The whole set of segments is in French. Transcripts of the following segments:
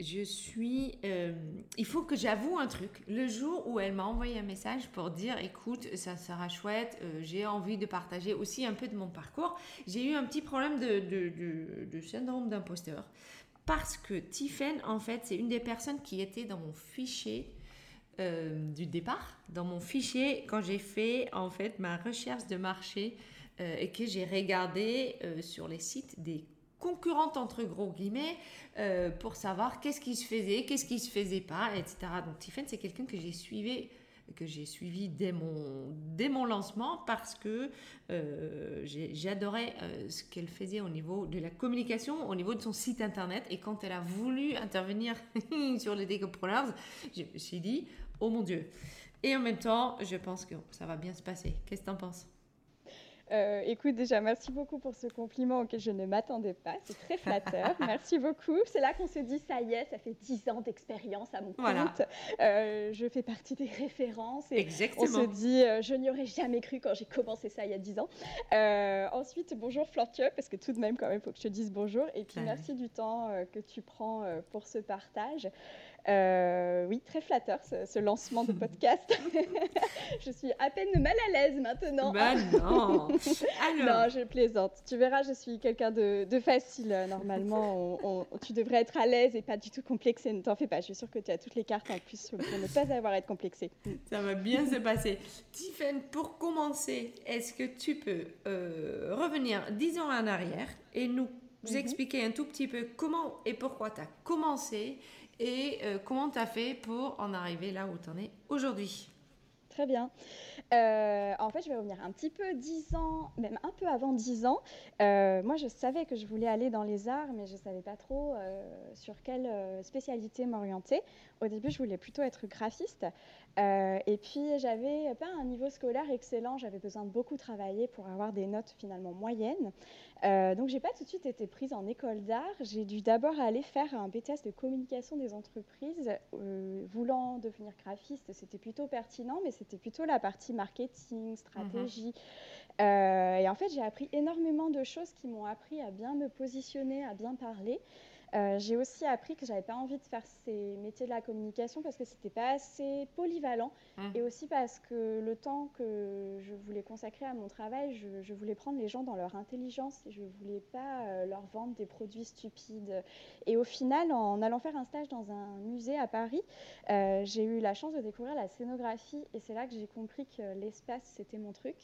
je suis. Euh, il faut que j'avoue un truc. Le jour où elle m'a envoyé un message pour dire écoute, ça sera chouette, euh, j'ai envie de partager aussi un peu de mon parcours, j'ai eu un petit problème de, syndrome d'imposteur. Parce que Tiffen, en fait, c'est une des personnes qui était dans mon fichier. Euh, du départ dans mon fichier quand j'ai fait en fait ma recherche de marché et que j'ai regardé sur les sites des concurrente entre gros guillemets euh, pour savoir qu'est-ce qui se faisait, qu'est-ce qui se faisait pas, etc. Donc Tiffany, c'est quelqu'un que j'ai suivi que j'ai suivi dès mon, dès mon lancement parce que euh, j'adorais euh, ce qu'elle faisait au niveau de la communication, au niveau de son site internet. Et quand elle a voulu intervenir sur les décopreneurs, je me suis dit, oh mon Dieu. Et en même temps, je pense que ça va bien se passer. Qu'est-ce que tu en penses? Euh, écoute, déjà, merci beaucoup pour ce compliment auquel je ne m'attendais pas. C'est très flatteur. merci beaucoup. C'est là qu'on se dit, ça y est, ça fait 10 ans d'expérience à mon compte. Euh, je fais partie des références. Et Exactement. On se dit, euh, je n'y aurais jamais cru quand j'ai commencé ça il y a 10 ans. ensuite, bonjour Flortieux, parce que tout de même, quand même, il faut que je te dise bonjour. Et puis, merci du temps que tu prends pour ce partage. Oui, très flatteur ce, lancement de podcast. je suis à peine mal à l'aise maintenant. Bah non Non, je plaisante. Tu verras, je suis quelqu'un de, facile. Normalement, tu devrais être à l'aise et pas du tout complexé. Ne t'en fais pas. Je suis sûre que tu as toutes les cartes en plus pour ne pas avoir à être complexé. Ça va bien se passer. Tiffen, pour commencer, est-ce que tu peux euh, revenir dix ans en arrière et nous mhm. expliquer un tout petit peu comment et pourquoi tu as commencé et euh, comment tu as fait pour en arriver là où tu en es aujourd'hui? Très bien. Euh, en fait, je vais revenir un petit peu dix ans, même un peu avant dix ans. Euh, moi, je savais que je voulais aller dans les arts, mais je ne savais pas trop sur quelle spécialité m'orienter. Au début, je voulais plutôt être graphiste. et puis, j'avais pas un niveau scolaire excellent. J'avais besoin de beaucoup travailler pour avoir des notes finalement moyennes. Donc, j'ai pas tout de suite été prise en école d'art. J'ai dû d'abord aller faire un BTS de communication des entreprises. voulant devenir graphiste, c'était plutôt pertinent, mais c'était plutôt la partie marketing, stratégie. Euh, et en fait, j'ai appris énormément de choses qui m'ont appris à bien me positionner, à bien parler. Euh, j'ai aussi appris que j'avais pas envie de faire ces métiers de la communication parce que c'était pas assez polyvalent mhm. et aussi parce que le temps que je voulais consacrer à mon travail, je, voulais prendre les gens dans leur intelligence et je voulais pas euh, leur vendre des produits stupides. Et au final, en allant faire un stage dans un musée à Paris, j'ai eu la chance de découvrir la scénographie et c'est là que j'ai compris que l'espace, c'était mon truc.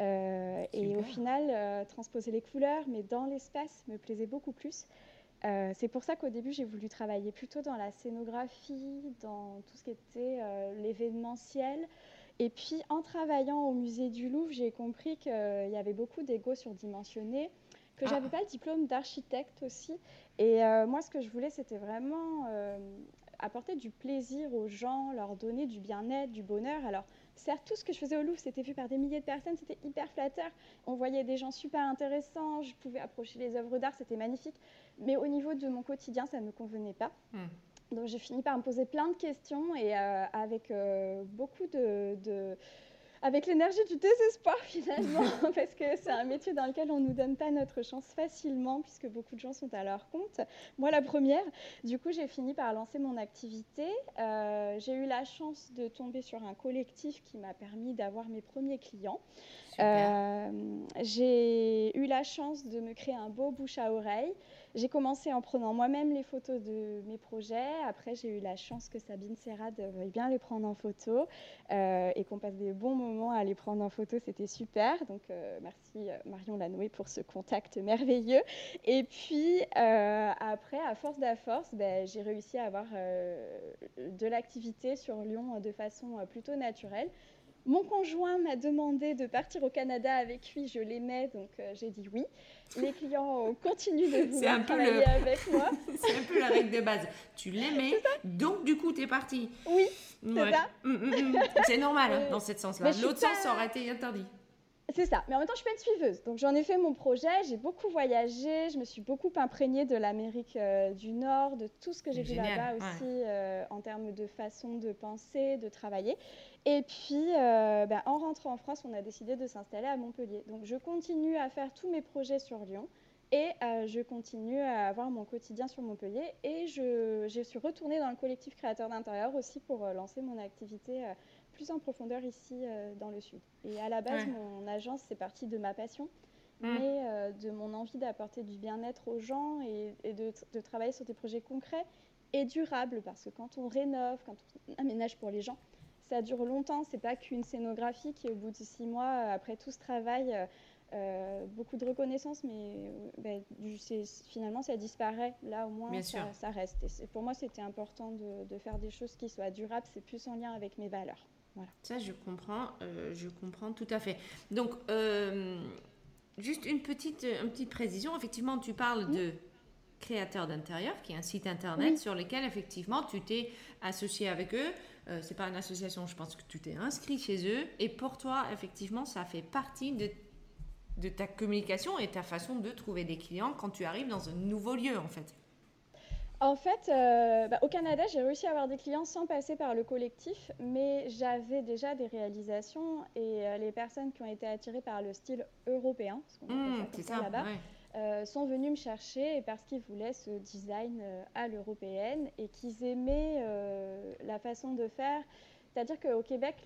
Euh, et au final, euh, transposer les couleurs, mais dans l'espace, me plaisait beaucoup plus. Euh, c'est pour ça qu'au début, j'ai voulu travailler plutôt dans la scénographie, dans tout ce qui était l'événementiel. Et puis, en travaillant au musée du Louvre, j'ai compris qu'il y avait beaucoup d'ego surdimensionnés, que j'avais ah. pas le diplôme d'architecte aussi. Et moi, ce que je voulais, c'était vraiment apporter du plaisir aux gens, leur donner du bien-être, du bonheur. Alors, certes, tout ce que je faisais au Louvre, c'était vu par des milliers de personnes, c'était hyper flatteur. On voyait des gens super intéressants, je pouvais approcher les œuvres d'art, c'était magnifique. Mais au niveau de mon quotidien, ça ne me convenait pas. Hmm. Donc, j'ai fini par me poser plein de questions et euh, avec euh, beaucoup de avec l'énergie du désespoir finalement, parce que c'est un métier dans lequel on ne nous donne pas notre chance facilement, puisque beaucoup de gens sont à leur compte. Moi, la première, du coup, j'ai fini par lancer mon activité. Euh, j'ai eu la chance de tomber sur un collectif qui m'a permis d'avoir mes premiers clients. Euh, j'ai eu la chance de me créer un beau bouche à oreille. J'ai commencé en prenant moi-même les photos de mes projets. Après, j'ai eu la chance que Sabine Serrade veuille bien les prendre en photo euh, et qu'on passe des bons moments moment à les prendre en photo, c'était super. Donc merci Marion Lanoué pour ce contact merveilleux. Et puis après, à force d'à force, ben, j'ai réussi à avoir de l'activité sur Lyon de façon plutôt naturelle. Mon conjoint m'a demandé de partir au Canada avec lui, je l'aimais, donc euh, j'ai dit oui. Les clients continuent de vouloir travailler avec moi. c'est un peu la règle de base. Tu l'aimais, donc du coup, tu es parti. Oui, c'est ça. Mm, mm, mm, c'est normal hein, dans ce sens-là. L'autre sens, ça aurait été interdit. C'est ça. Mais en même temps, je suis pas une suiveuse. Donc, j'en ai fait mon projet. J'ai beaucoup voyagé. Je me suis beaucoup imprégnée de l'Amérique euh, du Nord, de tout ce que j'ai vu là-bas aussi euh, en termes de façon de penser, de travailler. Et puis, euh, ben, en rentrant en France, on a décidé de s'installer à Montpellier. Donc, je continue à faire tous mes projets sur Lyon. Et je continue à avoir mon quotidien sur Montpellier. Et je, je suis retournée dans le collectif créateur d'intérieur aussi pour lancer mon activité plus en profondeur ici euh, dans le sud. Et à la base, mon agence, c'est parti de ma passion, mm. mais euh, de mon envie d'apporter du bien-être aux gens et, de, de, travailler sur des projets concrets et durables. Parce que quand on rénove, quand on aménage pour les gens, ça dure longtemps. C'est pas qu'une scénographie qui, au bout de six mois, après tout ce travail, euh, beaucoup de reconnaissance, mais ben, finalement ça disparaît. Là au moins ça, ça, reste. Et pour moi c'était important de, de, faire des choses qui soient durables, c'est plus en lien avec mes valeurs. Ça, je comprends, euh, je comprends tout à fait. Donc, euh, juste une petite, une petite précision. Effectivement, tu parles de créateur d'intérieur, qui est un site internet sur lequel, effectivement, tu t'es associé avec eux. Euh, c'est pas une association, je pense que tu t'es inscrit chez eux. Et pour toi, effectivement, ça fait partie de, de ta communication et ta façon de trouver des clients quand tu arrives dans un nouveau lieu, en fait. En fait, euh, bah, au Canada, j'ai réussi à avoir des clients sans passer par le collectif, mais j'avais déjà des réalisations et euh, les personnes qui ont été attirées par le style européen, ce qu'on appelle ça, mmh, là-bas, euh, sont venues me chercher parce qu'ils voulaient ce design à l'européenne et qu'ils aimaient la façon de faire. C'est-à-dire qu'au Québec,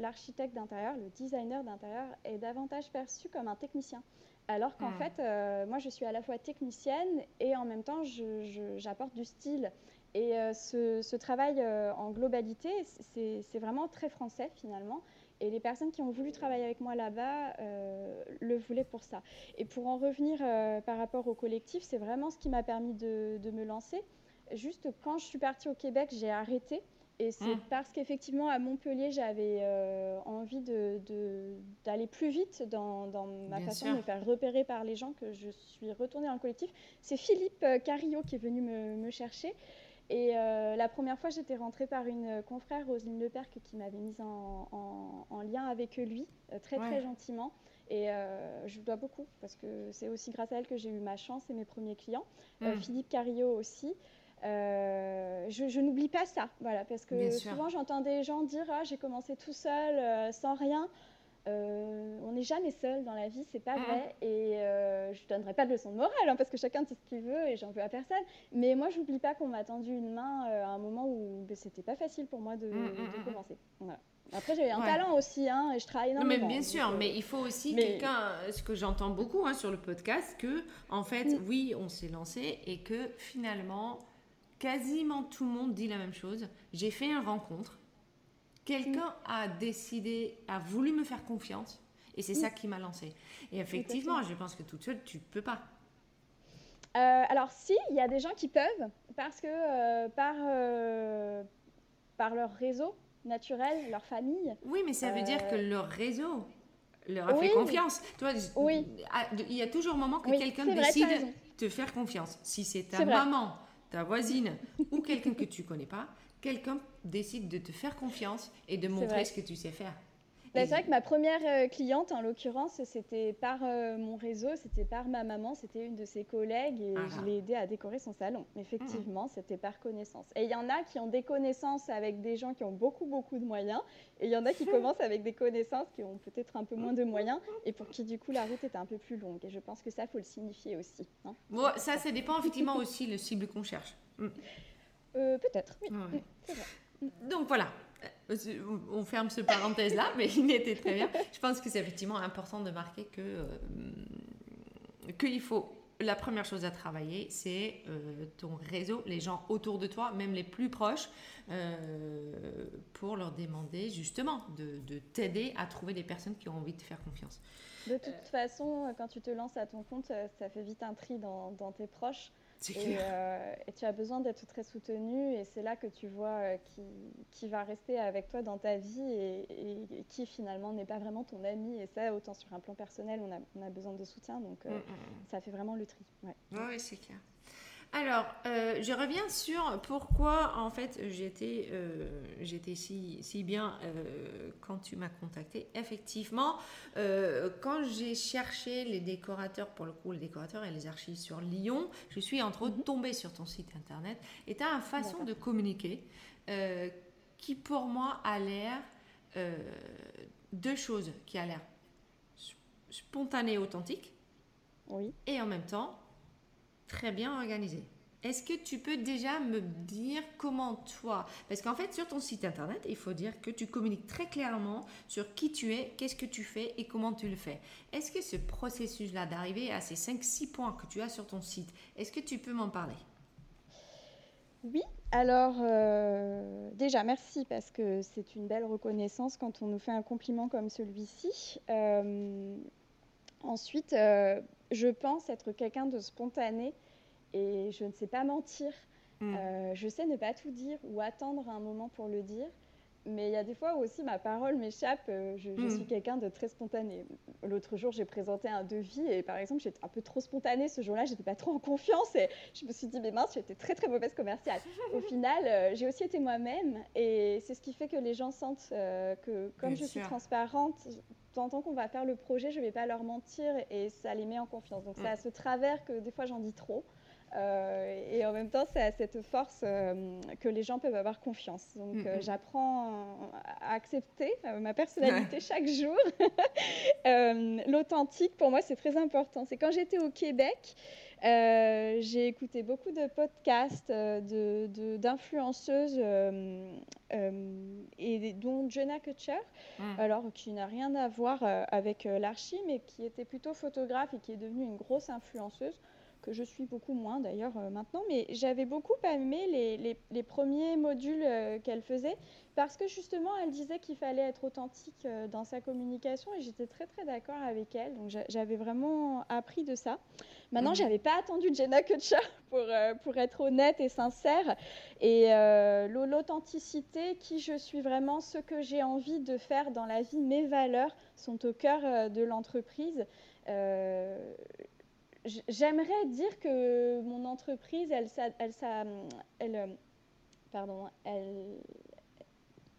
l'architecte d'intérieur, le designer d'intérieur, est davantage perçu comme un technicien. Alors qu'en fait, euh, moi, je suis à la fois technicienne et en même temps, j'apporte du style. Et euh, ce, travail euh, en globalité, c'est vraiment très français finalement. Et les personnes qui ont voulu travailler avec moi là-bas le voulaient pour ça. Et pour en revenir par rapport au collectif, c'est vraiment ce qui m'a permis de, de, me lancer. Juste quand je suis partie au Québec, j'ai arrêté et c'est mmh. parce qu'effectivement, à Montpellier, j'avais euh, envie d'aller de, plus vite dans, ma façon de me faire repérer par les gens que je suis retournée dans le collectif. C'est Philippe euh, Carillo qui est venu me, chercher. Et euh, la première fois, j'étais rentrée par une confrère, Roselyne Leperc, qui m'avait mise en, en, lien avec lui, très très gentiment. Et je lui dois beaucoup, parce que c'est aussi grâce à elle que j'ai eu ma chance et mes premiers clients. Mmh. Philippe Carillo aussi. Euh, je, n'oublie pas ça, voilà, parce que souvent j'entends des gens dire ah, j'ai commencé tout seul, euh, sans rien. Euh, on n'est jamais seul dans la vie, c'est pas mm. vrai. Et je ne donnerai pas de leçon de morale, hein, parce que chacun dit ce qu'il veut et j'en veux à personne. Mais moi, je n'oublie pas qu'on m'a tendu une main à un moment où ben, c'était pas facile pour moi de, mm, mm, commencer. Après, j'ai un talent aussi, hein, et je travaille énormément. mais bien sûr, mais il faut aussi quelqu'un, ce que j'entends beaucoup hein, sur le podcast, que, en fait, oui, on s'est lancé et que finalement, quasiment tout le monde dit la même chose. J'ai fait une rencontre. Quelqu'un a décidé, a voulu me faire confiance. Et c'est ça qui m'a lancé. Et effectivement, je pense que toute seule, tu peux pas. Euh, alors si, il y a des gens qui peuvent, parce que euh, par, euh, par leur réseau naturel, leur famille. Oui, mais ça veut dire que leur réseau leur a fait confiance. Toi, oui. Il y a toujours un moment que quelqu'un décide de te faire confiance. Si c'est ta maman, ta voisine ou quelqu'un que tu connais pas, quelqu'un décide de te faire confiance et de montrer ce que tu sais faire. Bah, c'est vrai que ma première euh, cliente, en l'occurrence, c'était par euh, mon réseau, c'était par ma maman, c'était une de ses collègues et je l'ai aidée à décorer son salon. Effectivement, mmh. c'était par connaissance. Et il y en a qui ont des connaissances avec des gens qui ont beaucoup, beaucoup de moyens et il y en a qui commencent avec des connaissances qui ont peut-être un peu moins de moyens et pour qui, du coup, la route est un peu plus longue. Et je pense que ça, faut le signifier aussi. Hein. ça, ça dépend effectivement aussi le cible qu'on cherche. Mmh. Euh, peut-être, oui. Donc voilà, on ferme ce parenthèse-là, mais il était très bien. Je pense que c'est effectivement important de marquer que euh, qu'il faut la première chose à travailler, c'est euh, ton réseau, les gens autour de toi, même les plus proches, euh, pour leur demander justement de, t'aider à trouver des personnes qui ont envie de te faire confiance. De toute façon, quand tu te lances à ton compte, ça fait vite un tri dans tes proches. Euh, et, tu as besoin d'être très soutenu et c'est là que tu vois euh, qui, qui, va rester avec toi dans ta vie et, qui finalement n'est pas vraiment ton ami. Et ça, autant sur un plan personnel, on a, on a besoin de soutien, donc euh, mm, mm, mm. ça fait vraiment le tri. Oui, ouais, c'est clair. Alors, euh, je reviens sur pourquoi en fait j'étais euh, si bien euh, quand tu m'as contacté. Effectivement, quand j'ai cherché les décorateurs, pour le coup les décorateurs et les archives sur Lyon, je suis entre autres mhm. tombée sur ton site internet et tu as une façon de communiquer qui pour moi a l'air deux choses qui a l'air spontané, authentique. Oui. Et en même temps, très bien organisé. Est-ce que tu peux déjà me dire comment toi, parce qu'en fait sur ton site internet, il faut dire que tu communiques très clairement sur qui tu es, qu'est-ce que tu fais et comment tu le fais. Est-ce que ce processus-là d'arriver à ces 5-6 points que tu as sur ton site, est-ce que tu peux m'en parler? Oui, alors euh, déjà merci parce que c'est une belle reconnaissance quand on nous fait un compliment comme celui-ci. Euh, ensuite, euh, je pense être quelqu'un de spontané et je ne sais pas mentir. Mm. Euh, je sais ne pas tout dire ou attendre un moment pour le dire. Mais il y a des fois où aussi ma parole m'échappe. Euh, je, mm. suis quelqu'un de très spontané. L'autre jour, j'ai présenté un devis et par exemple, j'étais un peu trop spontanée ce jour-là. J'étais pas trop en confiance et je me suis dit, mais mince, j'étais très très mauvaise commerciale. Au final, euh, j'ai aussi été moi-même et c'est ce qui fait que les gens sentent que comme je suis transparente, tant qu'on va faire le projet, je vais pas leur mentir et ça les met en confiance. Donc, c'est à ce travers que des fois j'en dis trop. Euh, et en même temps, c'est à cette force euh, que les gens peuvent avoir confiance. Donc, mm, euh, mm. j'apprends à accepter ma personnalité chaque jour. L'authentique, pour moi, c'est très important. C'est quand j'étais au Québec, j'ai écouté beaucoup de podcasts d'influenceuses, et dont Jenna Kutcher, mm. alors qui n'a rien à voir avec l'archi, mais qui était plutôt photographe et qui est devenue une grosse influenceuse que je suis beaucoup moins d'ailleurs euh, maintenant, mais j'avais beaucoup aimé les, les, premiers modules euh, qu'elle faisait parce que justement elle disait qu'il fallait être authentique euh, dans sa communication et j'étais très très d'accord avec elle, donc j'avais vraiment appris de ça. Maintenant, mhm. j'avais pas attendu Jenna Kutcher pour, pour être honnête et sincère et l'authenticité, qui je suis vraiment, ce que j'ai envie de faire dans la vie, mes valeurs sont au cœur de l'entreprise. J'aimerais dire que mon entreprise, elle, elle, elle, euh, pardon, elle,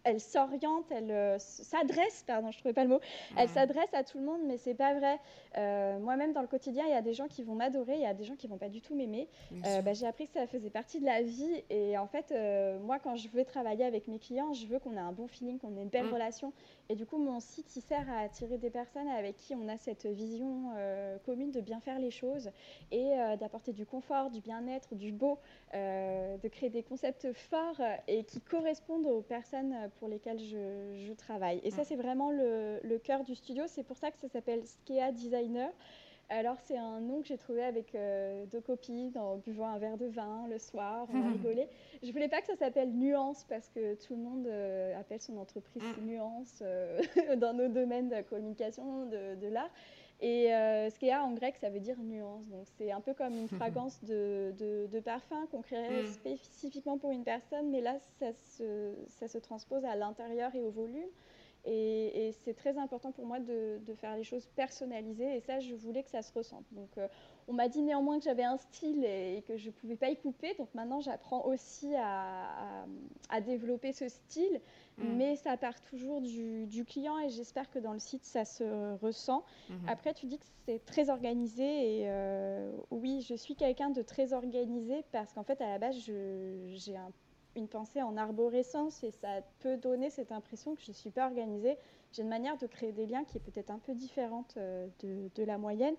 elle s'oriente, elle euh, s'adresse, pardon, je ne trouvais pas le mot, elle s'adresse à tout le monde, mais c'est pas vrai. Euh, moi-même, dans le quotidien, il y a des gens qui vont m'adorer, il y a des gens qui vont pas du tout m'aimer. Euh, bah, j'ai appris que ça faisait partie de la vie. Et en fait, moi, quand je veux travailler avec mes clients, je veux qu'on ait un bon feeling, qu'on ait une belle mm. relation. Et du coup, mon site, il sert à attirer des personnes avec qui on a cette vision commune de bien faire les choses et d'apporter du confort, du bien-être, du beau, de créer des concepts forts et qui correspondent aux personnes pour lesquelles je, travaille. Et ça, c'est vraiment le, le cœur du studio. C'est pour ça que ça s'appelle Skea Designer. Alors, c'est un nom que j'ai trouvé avec euh, deux copines en buvant un verre de vin le soir, on a rigolé. Je voulais pas que ça s'appelle Nuance parce que tout le monde euh, appelle son entreprise mm. Nuance euh, dans nos domaines de communication, de, de l'art. Et euh, en grec, ça veut dire nuance. Donc c'est un peu comme une fragrance de, de, parfum qu'on créerait mm. spécifiquement pour une personne, mais là, ça se, ça se transpose à l'intérieur et au volume. Et, c'est très important pour moi de, de, faire les choses personnalisées. Et ça, je voulais que ça se ressente. Donc, euh, on m'a dit néanmoins que j'avais un style et, que je ne pouvais pas y couper. Donc, maintenant, j'apprends aussi à, à, développer ce style. Mm. Mais ça part toujours du, du client et j'espère que dans le site, ça se ressent. Mm-hmm. Après, tu dis que c'est très organisé. Et euh, oui, je suis quelqu'un de très organisé parce qu'en fait, à la base, j'ai un une pensée en arborescence et ça peut donner cette impression que je ne suis pas organisée. J'ai une manière de créer des liens qui est peut-être un peu différente euh, de, la moyenne.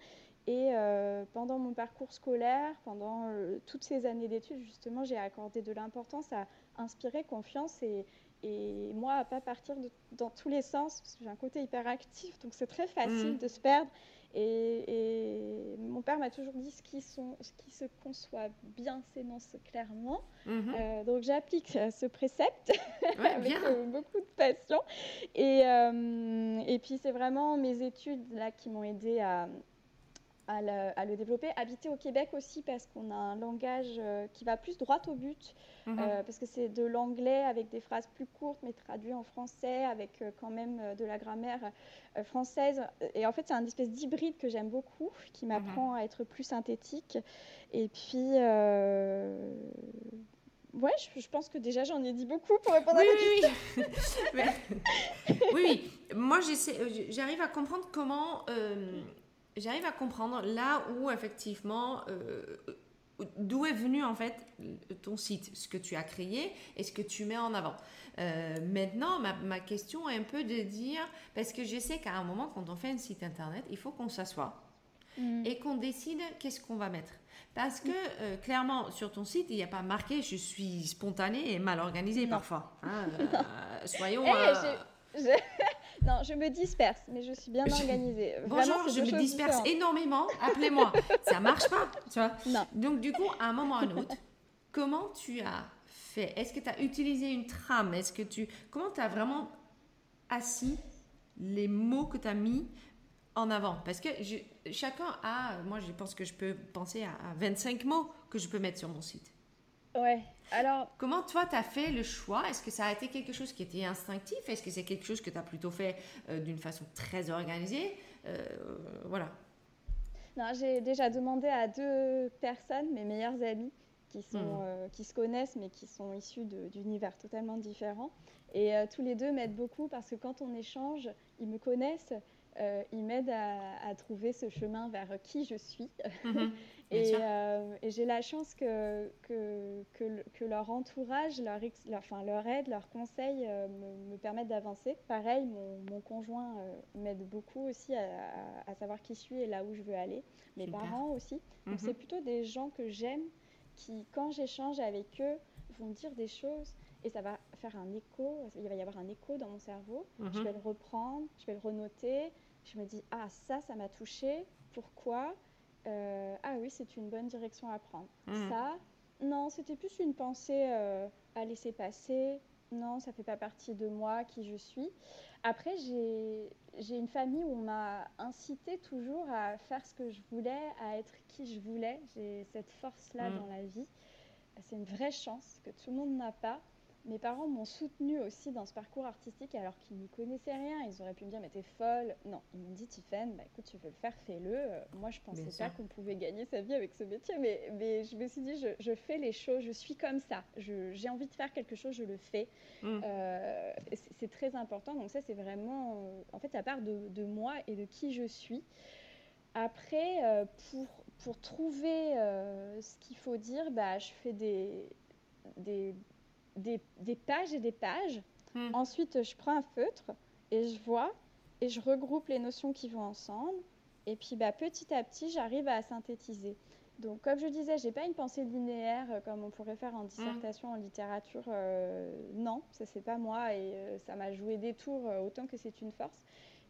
Et euh, pendant mon parcours scolaire, pendant euh, toutes ces années d'études, justement, j'ai accordé de l'importance à inspirer confiance et, et moi à pas partir dans tous les sens parce que j'ai un côté hyper actif, donc c'est très facile mmh. de se perdre. Et, mon père m'a toujours dit ce qui, sont, ce qui se conçoit bien s'énonce clairement. Mhm. Euh, donc j'applique euh, ce précepte Ouais, avec euh, beaucoup de passion. Et, euh, et puis c'est vraiment mes études là qui m'ont aidé à, à, le, à le développer. Habiter au Québec aussi parce qu'on a un langage euh, qui va plus droit au but. Mhm. Euh, parce que c'est de l'anglais avec des phrases plus courtes mais traduit en français avec euh, quand même de la grammaire française. Et en fait, c'est un espèce d'hybride que j'aime beaucoup, qui m'apprend à être plus synthétique. Et puis, ouais, je, je pense que déjà j'en ai dit beaucoup pour répondre Oui, à la question. oui, oui. Oui, oui. Moi, j'arrive à comprendre comment. euh, j'arrive à comprendre là où, effectivement, euh, d'où est venu, en fait, ton site, ce que tu as créé et ce que tu mets en avant. Euh, maintenant, ma, ma question est un peu de dire. Parce que je sais qu'à un moment, quand on fait un site internet, il faut qu'on s'assoie Mm. et qu'on décide qu'est-ce qu'on va mettre. Parce que euh, clairement, sur ton site, il n'y a pas marqué je suis spontanée et mal organisée Non. parfois. hein, euh, soyons. Eh, euh, j'ai- je- Non, je me disperse, mais je suis bien organisée. Vraiment, Bonjour, je me disperse différentes. énormément, appelez-moi. Ça marche pas, tu vois. Non. Donc, du coup, à un moment ou à un autre, comment tu as fait? Est-ce que tu as utilisé une trame? Est-ce que tu. Comment tu as vraiment assis les mots que tu as mis en avant? Parce que je- chacun a. Moi, je pense que je peux penser à, à 25 mots que je peux mettre sur mon site. Ouais. Alors, Comment toi, tu as fait le choix? Est-ce que ça a été quelque chose qui était instinctif? Est-ce que c'est quelque chose que tu as plutôt fait euh, d'une façon très organisée? Euh, Voilà. Non, j'ai déjà demandé à deux personnes, mes meilleures amies, qui, sont, Mhm. euh, qui se connaissent mais qui sont issues d'univers totalement différents. Et tous les deux m'aident beaucoup parce que quand on échange, ils me connaissent, ils m'aident à, à trouver ce chemin vers qui je suis. Mhm. Et, euh, et j'ai la chance que, que, que, le- que leur entourage, leur, ex- leur, enfin, leur aide, leurs conseils euh, me, me permettent d'avancer. Pareil, mon, mon conjoint euh, m'aide beaucoup aussi à, à- à savoir qui je suis et là où je veux aller. Mes Super. parents aussi. Donc Mhm. c'est plutôt des gens que j'aime qui, quand j'échange avec eux, vont me dire des choses et ça va faire un écho, il va y avoir un écho dans mon cerveau. Je Mhm. vais le reprendre, je vais le renoter. Je me dis, ah ça, ça m'a touché. Pourquoi? Euh, Ah oui, c'est une bonne direction à prendre. Mhm. Ça, non, c'était plus une pensée euh, à laisser passer. Non, ça fait pas partie de moi, qui je suis. Après, j'ai j'ai une famille où on m'a incité toujours à faire ce que je voulais, à être qui je voulais. J'ai cette force-là Mhm. dans la vie. C'est une vraie chance que tout le monde n'a pas. Mes parents m'ont soutenue aussi dans ce parcours artistique alors qu'ils n'y connaissaient rien. Ils auraient pu me dire, mais t'es folle. Non, ils m'ont dit, Tiffaine, bah, écoute, tu veux le faire, fais-le. Euh, moi, je pensais pas qu'on pouvait gagner sa vie avec ce métier, mais, mais je me suis dit, je, je fais les choses, je suis comme ça. J'ai envie de faire quelque chose, je le fais. Mhm. Euh, c'est- très important. Donc ça, c'est vraiment, euh, en fait, à part de, de moi et de qui je suis. Après, pour, pour trouver ce qu'il faut dire, bah, je fais des, des, des, des pages et des pages. Mhm. Ensuite, je prends un feutre et je vois et je regroupe les notions qui vont ensemble. Et puis, bah, petit à petit, j'arrive à synthétiser. Donc, comme je disais, j'ai pas une pensée linéaire euh, comme on pourrait faire en dissertation, en littérature. euh, non, ça c'est pas moi et euh, ça m'a joué des tours euh, autant que c'est une force.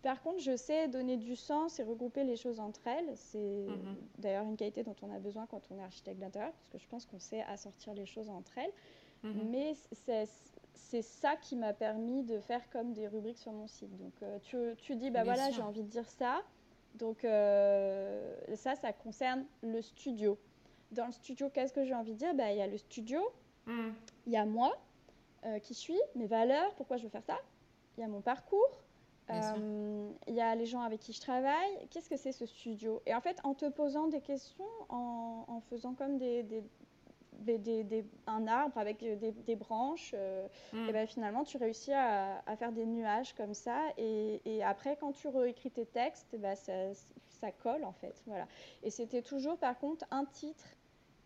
Par contre, je sais donner du sens et regrouper les choses entre elles. C'est Mhm. d'ailleurs une qualité dont on a besoin quand on est architecte d'intérieur, parce que je pense qu'on sait assortir les choses entre elles. Mhm. Mais c'est c'est ça qui m'a permis de faire comme des rubriques sur mon site. Donc euh, tu, tu dis, bah Bien voilà, j'ai envie de dire ça. Donc euh, ça, ça concerne le studio. Dans le studio, qu'est-ce que j'ai envie de dire? Bah, Il y a le studio, Mhm. il y a moi, euh, qui suis, mes valeurs, pourquoi je veux faire ça. Il y a mon parcours. Il y a les gens avec qui je travaille. Qu'est-ce que c'est ce studio? Et en fait, en te posant des questions, en, en faisant comme des, des- des- des- des- un arbre avec euh, des, branches, euh, Mhm. et ben finalement, tu réussis à, à faire des nuages comme ça. Et, et après, quand tu réécris tes textes, eh ben, ça, ça colle en fait. Voilà. Et c'était toujours, par contre, un titre,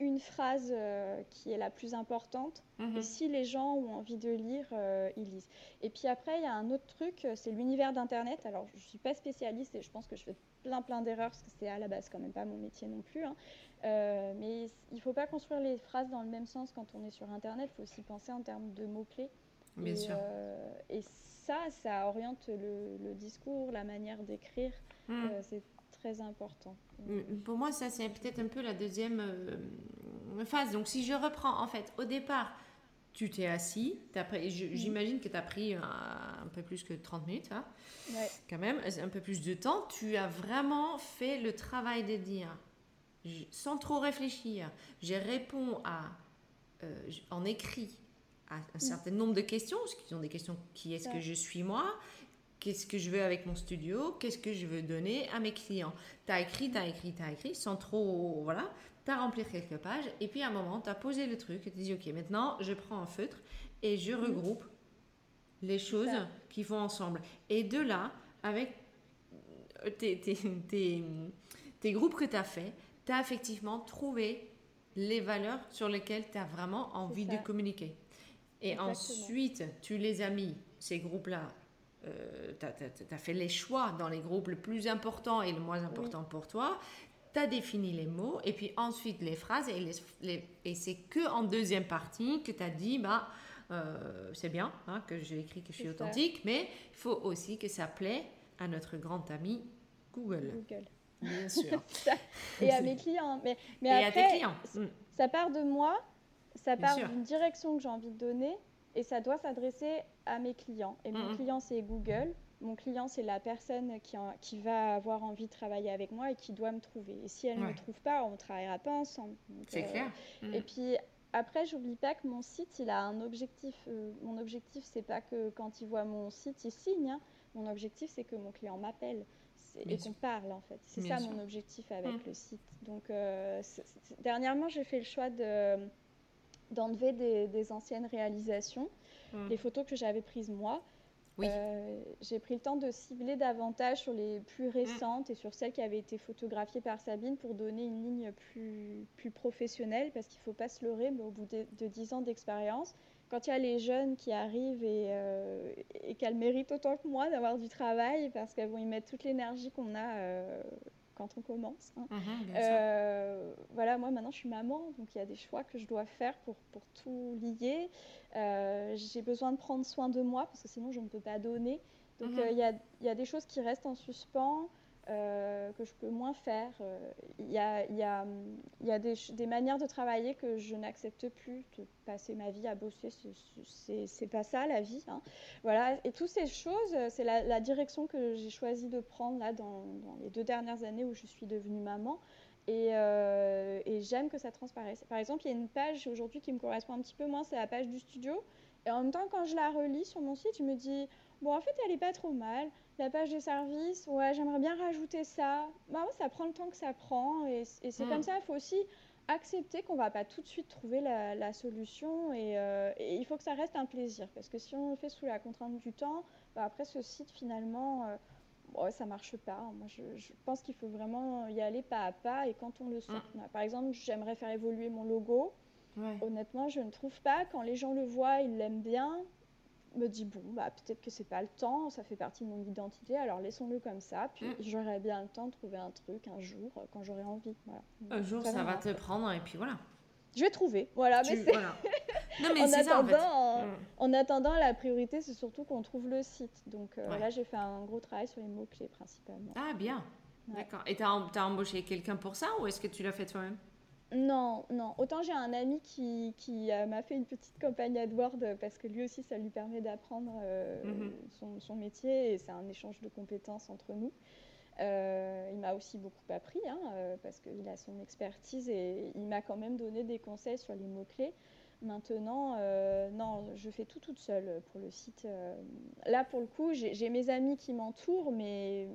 une phrase euh, qui est la plus importante. Mhm. Et si les gens ont envie de lire, euh, ils lisent. Et puis après, il y a un autre truc, euh, c'est l'univers d'Internet. Alors, je ne suis pas spécialiste et je pense que je fais plein plein d'erreurs parce que c'est à la base quand même pas mon métier non plus. hein. Euh, mais il ne faut pas construire les phrases dans le même sens quand on est sur Internet. Il faut aussi penser en termes de mots-clés. Bien et, sûr. et ça, ça oriente le, le discours, la manière d'écrire. Mhm. C'est très important. Pour moi, ça, c'est peut-être un peu la deuxième euh, phase. Donc, si je reprends, en fait, au départ, tu t'es assis, mhm. j'imagine que tu as pris un, peu plus que 30 minutes, hein, quand même, un peu plus de temps. Tu as vraiment fait le travail de dire, sans trop réfléchir, je réponds à, euh, en écrit à un mm. certain nombre de questions, parce qu'ils ont des questions qui est-ce que je suis moi? Qu'est-ce que je veux avec mon studio? Qu'est-ce que je veux donner à mes clients? Tu as écrit, tu as écrit, tu as écrit, sans trop. Voilà tu as rempli quelques pages, et puis à un moment, tu as posé le truc, et tu dis, OK, maintenant, je prends un feutre et je mhm. regroupe les choses qui vont ensemble. Et de là, avec euh, tes, tes, groupes que tu as fait, tu as effectivement trouvé les valeurs sur lesquelles tu as vraiment envie de communiquer. Et ensuite, tu les as mis, ces groupes-là, euh, tu as, fait les choix dans les groupes le plus important et le moins important pour toi tu as défini les mots et puis ensuite les phrases et, les, et c'est que en deuxième partie que tu as dit bah euh, c'est bien hein, que j'ai écrit que je suis authentique mais il faut aussi que ça plaît à notre grand ami Google. Google. Bien sûr. et à mes clients. Mais, mais et après, à tes clients. Ça part de moi, ça part d'une direction que j'ai envie de donner et ça doit s'adresser à mes clients. Et mon client, c'est Google. Mon client, c'est la personne qui, qui, va avoir envie de travailler avec moi et qui doit me trouver. Et si elle ne me trouve pas, on ne travaillera pas ensemble. C'est euh, clair. Et puis après, j'oublie pas que mon site, il a un objectif. Euh, mon objectif, c'est pas que quand il voit mon site, il signe. Hein. Mon objectif, c'est que mon client m'appelle et qu'on parle en fait. C'est ça mon objectif avec mm. le site. Donc euh, dernièrement, j'ai fait le choix de d'enlever des, des, anciennes réalisations, mm. les photos que j'avais prises moi, euh, j'ai pris le temps de cibler davantage sur les plus récentes et sur celles qui avaient été photographiées par Sabine pour donner une ligne plus, plus professionnelle parce qu'il ne faut pas se leurrer, mais au bout de, de 10 ans d'expérience, quand il y a les jeunes qui arrivent et, euh, et qu'elles méritent autant que moi d'avoir du travail parce qu'elles vont y mettre toute l'énergie qu'on a euh, quand on commence. Hein. Mhm, euh, voilà, moi maintenant je suis maman, donc il y a des choix que je dois faire pour, pour tout lier. Euh, j'ai besoin de prendre soin de moi parce que sinon je ne peux pas donner. Donc mhm. euh, il y, a, y, a, des choses qui restent en suspens. Euh, que je peux moins faire. Il y a, des, manières de travailler que je n'accepte plus, de passer ma vie à bosser, c'est pas ça la vie. Hein. Voilà. Et toutes ces choses, c'est la, direction que j'ai choisi de prendre là dans, les deux dernières années où je suis devenue maman. Euh, et j'aime que ça transparaisse. Par exemple, il y a une page aujourd'hui qui me correspond un petit peu moins, c'est la page du studio. Et en même temps, quand je la relis sur mon site, je me dis, bon, en fait, elle n'est pas trop mal. La page de service, ouais, j'aimerais bien rajouter ça. Bah, ça prend le temps que ça prend. Et, c'est comme hmm. ça, il faut aussi accepter qu'on va pas tout de suite trouver la, solution. Euh, et, il faut que ça reste un plaisir. Parce que si on le fait sous la contrainte du temps, bah, après, ce site, finalement, euh, bon, ça marche pas. Moi, je, pense qu'il faut vraiment y aller pas à pas et quand on le sent. Hmm. Par exemple, j'aimerais faire évoluer mon logo. Honnêtement, je ne trouve pas. Quand les gens le voient, ils l'aiment bien me dit bon bah peut-être que c'est pas le temps, ça fait partie de mon identité, alors laissons-le comme ça, puis mm. j'aurai bien le temps de trouver un truc un jour euh, quand j'aurai envie. Voilà. Un jour ça, va te prendre et puis voilà. Je vais trouver, voilà. mais voilà. Non, mais en, attendant, ça, en, fait. Mm. en, attendant, la priorité c'est surtout qu'on trouve le site. Donc euh, là j'ai fait un gros travail sur les mots clés principalement. Ah bien, d'accord. Et tu as, as, embauché quelqu'un pour ça ou est-ce que tu l'as fait toi-même? Non, non. Autant j'ai un ami qui, qui euh, m'a fait une petite campagne AdWords parce que lui aussi, ça lui permet d'apprendre euh, mhm. son, son, métier et c'est un échange de compétences entre nous. Euh, il m'a aussi beaucoup appris hein, parce qu'il a son expertise et il m'a quand même donné des conseils sur les mots-clés. Maintenant, non, je fais tout toute seule pour le site. là, pour le coup, j'ai mes amis qui m'entourent, mais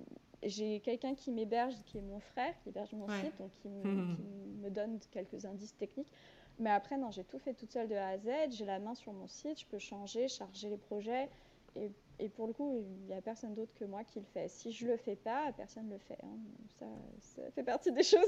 j'ai quelqu'un qui m'héberge, qui est mon frère, qui héberge mon site, donc qui, me donne quelques indices techniques. Mais après, non, j'ai tout fait toute seule de A à Z. J'ai la main sur mon site, je peux changer, charger les projets. Et, et pour le coup, il n'y a personne d'autre que moi qui le fait. Si je ne le fais pas, personne ne le fait. Hein. Ça, ça, fait partie des choses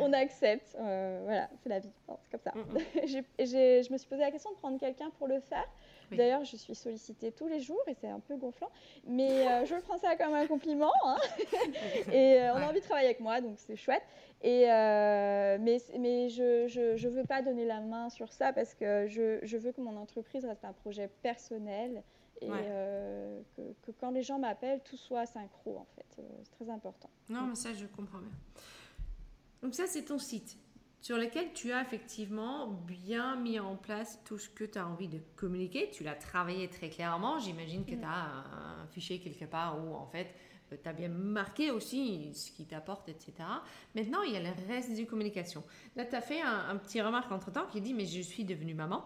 on accepte. Euh, voilà, c'est la vie. C'est comme ça. Mm, mm. je me suis posé la question de prendre quelqu'un pour le faire. D'ailleurs, je suis sollicitée tous les jours et c'est un peu gonflant, mais euh, je prends ça comme un compliment. Hein. et euh, on a envie de travailler avec moi, donc c'est chouette. Et, euh, mais mais je ne veux pas donner la main sur ça parce que je, je, veux que mon entreprise reste un projet personnel et que, que, quand les gens m'appellent, tout soit synchro en fait. c'est très important. Non, mais ça, je comprends bien. Donc ça, c'est ton site sur lequel tu as effectivement bien mis en place tout ce que tu as envie de communiquer. Tu l'as travaillé très clairement. J'imagine que mm. tu as un, fichier quelque part où en fait euh, tu as bien marqué aussi ce qui t'apporte, etc. Maintenant, il y a le reste de communication. Là, tu as fait un, un petit remarque entre-temps qui dit, mais je suis devenue maman.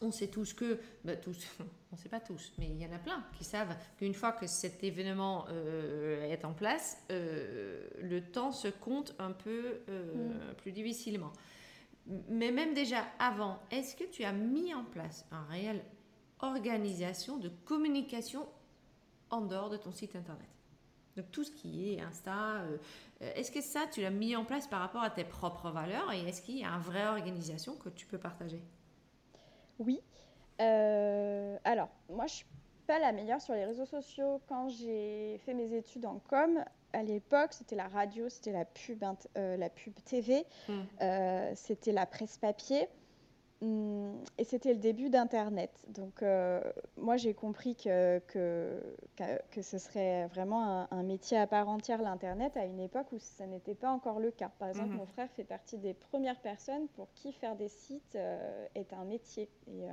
On sait tous que, bah, tous, on ne sait pas tous, mais il y en a plein qui savent qu'une fois que cet événement euh, est en place, euh, le temps se compte un peu euh, mm. plus difficilement. Mais même déjà avant, est-ce que tu as mis en place un réel organisation de communication en dehors de ton site internet? Donc tout ce qui est Insta, est-ce que ça, tu l'as mis en place par rapport à tes propres valeurs et est-ce qu'il y a une vraie organisation que tu peux partager? Oui. Euh, alors, moi, je suis pas la meilleure sur les réseaux sociaux. Quand j'ai fait mes études en com, à l'époque, c'était la radio, c'était la pub, euh, la pub TV, hmm. euh, c'était la presse papier. Hum, et c'était le début d'Internet. Donc, euh, moi, j'ai compris que, que, que, ce serait vraiment un, métier à part entière, l'Internet, à une époque où ça n'était pas encore le cas. Par exemple, mhm. mon frère fait partie des premières personnes pour qui faire des sites euh, est un métier. Et,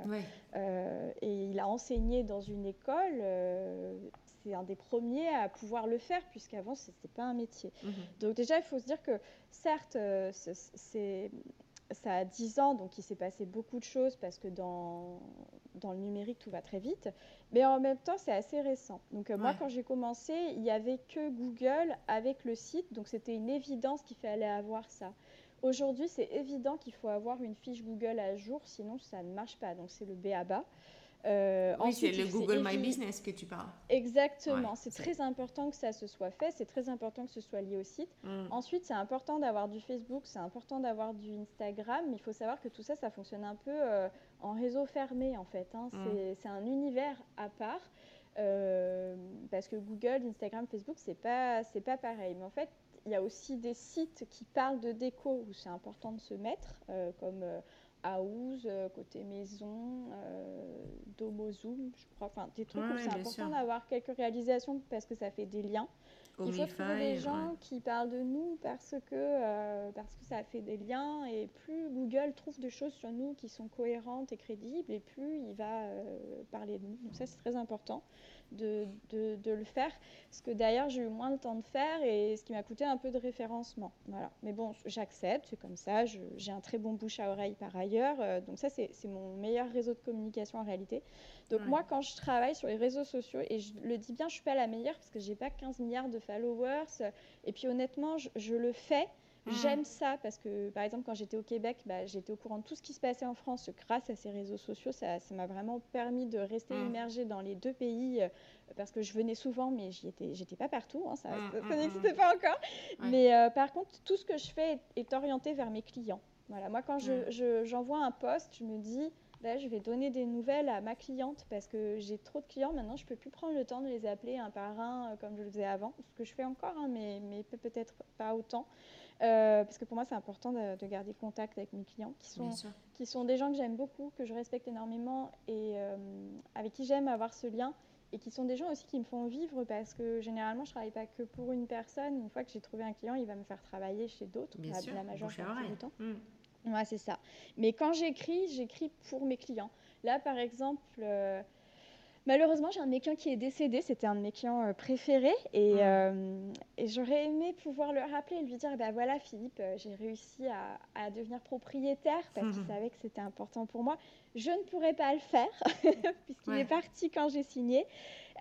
euh, et, il a enseigné dans une école. c'est un des premiers à pouvoir le faire, puisqu'avant, ce n'était pas un métier. Mhm. Donc, déjà, il faut se dire que, certes, c'est ça a 10 ans, donc il s'est passé beaucoup de choses parce que dans, dans le numérique, tout va très vite. Mais en même temps, c'est assez récent. Donc euh, moi, quand j'ai commencé, il n'y avait que Google avec le site, donc c'était une évidence qu'il fallait avoir ça. Aujourd'hui, c'est évident qu'il faut avoir une fiche Google à jour, sinon ça ne marche pas. Donc c'est le B à bas. Euh, oui, c'est le Google My Business que tu parles. Exactement. c'est très important que ça se soit fait. C'est très important que ce soit lié au site. Mm. Ensuite, c'est important d'avoir du Facebook, c'est important d'avoir du Instagram. Mais il faut savoir que tout ça, ça fonctionne un peu euh, en réseau fermé, en fait. Hein. Mm. C'est un univers à part. Euh, parce que Google, Instagram, Facebook, c'est pas, c'est pas pareil. Mais en fait, il y a aussi des sites qui parlent de déco où c'est important de se mettre, comme house, euh, côté maison, euh, Zoom, je crois. Enfin, des trucs où c'est important d'avoir quelques réalisations parce que ça fait des liens. Il faut trouver des gens qui parlent de nous parce que, euh, parce que ça fait des liens et plus Google trouve des choses sur nous qui sont cohérentes et crédibles et plus il va euh, parler de nous. Donc ça, c'est très important de, de, de, le faire. Ce que d'ailleurs, j'ai eu moins de temps de faire et ce qui m'a coûté un peu de référencement. Voilà. Mais bon, j'accepte, c'est comme ça. J'ai un très bon bouche à oreille par ailleurs. Euh, donc ça, c'est mon meilleur réseau de communication en réalité. Donc moi, quand je travaille sur les réseaux sociaux, et je le dis bien, je suis pas la meilleure parce que j'ai pas 15 milliards de followers. Et puis honnêtement, je, je le fais Mm. J'aime ça parce que, par exemple, quand j'étais au Québec, bah, j'étais au courant de tout ce qui se passait en France grâce à ces réseaux sociaux. Ça m'a vraiment permis de rester mm. immergée dans les deux pays euh, parce que je venais souvent, mais j'étais pas partout. Hein, ça mm, n'existait pas encore. Mais euh, par contre, tout ce que je fais est, orienté vers mes clients. Voilà, moi, quand j'envoie un poste, je me dis, bah, je vais donner des nouvelles à ma cliente parce que j'ai trop de clients maintenant. Je peux plus prendre le temps de les appeler un par un euh, comme je le faisais avant, ce que je fais encore, hein, mais, mais peut-être pas autant. Euh, parce que pour moi, c'est important de, garder contact avec mes clients, qui sont, qui sont des gens que j'aime beaucoup, que je respecte énormément et euh, avec qui j'aime avoir ce lien. Et qui sont des gens aussi qui me font vivre parce que généralement, je ne travaille pas que pour une personne. Une fois que j'ai trouvé un client, il va me faire travailler chez d'autres la, la majorité du temps. Mm. Ouais, c'est ça. Mais quand j'écris, j'écris pour mes clients. Là, par exemple, euh, Malheureusement, j'ai un de mes clients qui est décédé. C'était un de mes clients euh, préférés. Et, ah. euh, et j'aurais aimé pouvoir le rappeler et lui dire ben voilà, Philippe, euh, j'ai réussi à, à, devenir propriétaire parce qu'il savait que c'était important pour moi. Je ne pourrais pas le faire puisqu'il est parti quand j'ai signé.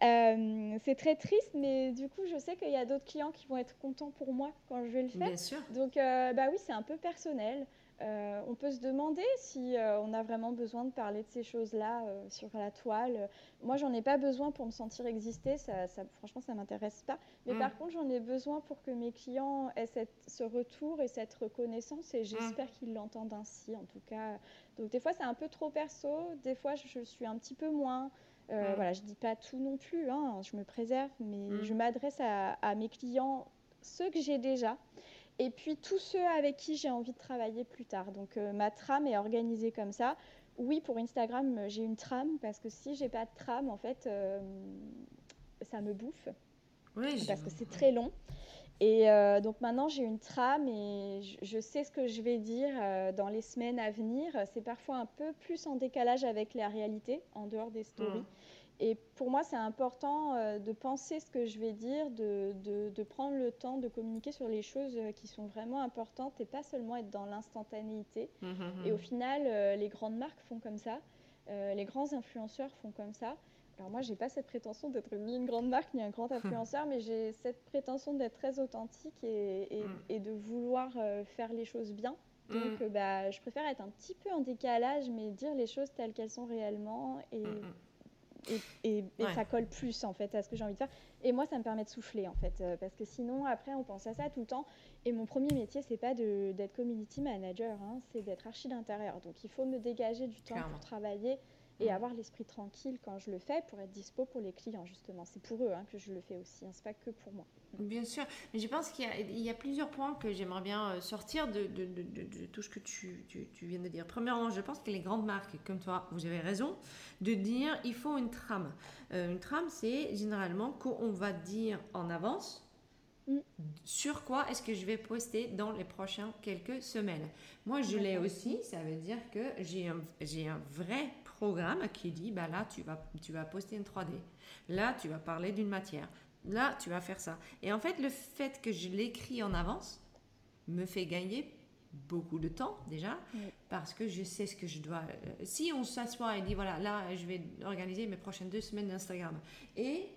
c'est très triste, mais du coup, je sais qu'il y a d'autres clients qui vont être contents pour moi quand je vais le faire. Bien sûr. Donc, bah oui, c'est un peu personnel. Euh, on peut se demander si euh, on a vraiment besoin de parler de ces choses-là euh, sur la toile. Moi, j'en ai pas besoin pour me sentir exister. Ça, ça franchement, ça m'intéresse pas. Mais mm. par contre, j'en ai besoin pour que mes clients aient ce retour et cette reconnaissance. Et j'espère mm. qu'ils l'entendent ainsi, en tout cas. Donc, des fois, c'est un peu trop perso. Des fois, je, suis un petit peu moins. Mm. Voilà, je dis pas tout non plus. Hein, je me préserve, mais je m'adresse à, à mes clients, ceux que j'ai déjà et puis tous ceux avec qui j'ai envie de travailler plus tard. Donc euh, ma trame est organisée comme ça. oui, pour Instagram, j'ai une trame parce que si j'ai pas de trame, en fait, euh, ça me bouffe. Oui, parce que c'est très long. Et euh, donc maintenant, j'ai une trame et je, sais ce que je vais dire euh, dans les semaines à venir. C'est parfois un peu plus en décalage avec la réalité, en dehors des stories. Mm. Et pour moi, c'est important euh, de penser ce que je vais dire, de, de, prendre le temps de communiquer sur les choses qui sont vraiment importantes et pas seulement être dans l'instantanéité. Mm, mm, et au final, les grandes marques font comme ça, les grands influenceurs font comme ça. Alors moi, j'ai pas cette prétention d'être ni une grande marque ni un grand influenceur, mais j'ai cette prétention d'être très authentique et, et, de vouloir euh, faire les choses bien. Donc, euh, bah, je préfère être un petit peu en décalage, mais dire les choses telles qu'elles sont réellement et, et, ça colle plus en fait à ce que j'ai envie de faire. Et moi, ça me permet de souffler en fait, euh, parce que sinon, après, on pense à ça tout le temps. Et mon premier métier, c'est pas d'être community manager, hein, c'est d'être archi d'intérieur. Donc, il faut me dégager du temps pour travailler et avoir l'esprit tranquille quand je le fais pour être dispo pour les clients justement. C'est pour eux hein, que je le fais aussi, hein, c'est pas que pour moi. Bien sûr, mais je pense qu'il y, y, a plusieurs points que j'aimerais bien euh, sortir de, de, de, de, tout ce que tu, tu, tu, viens de dire. Premièrement, je pense que les grandes marques comme toi, vous avez raison de dire il faut une trame. Euh, une trame, c'est généralement qu'on va dire en avance mm. sur quoi est-ce que je vais poster dans les prochaines quelques semaines. Moi, je l'ai aussi, ça veut dire que j'ai un, un vrai programme qui dit bah là tu vas tu vas poster une 3D là tu vas parler d'une matière. Là tu vas faire ça. Et en fait le fait que je l'écris en avance me fait gagner beaucoup de temps déjà parce que je sais ce que je dois euh, si on s'assoit et dit voilà là je vais organiser mes prochaines deux semaines d'Instagram et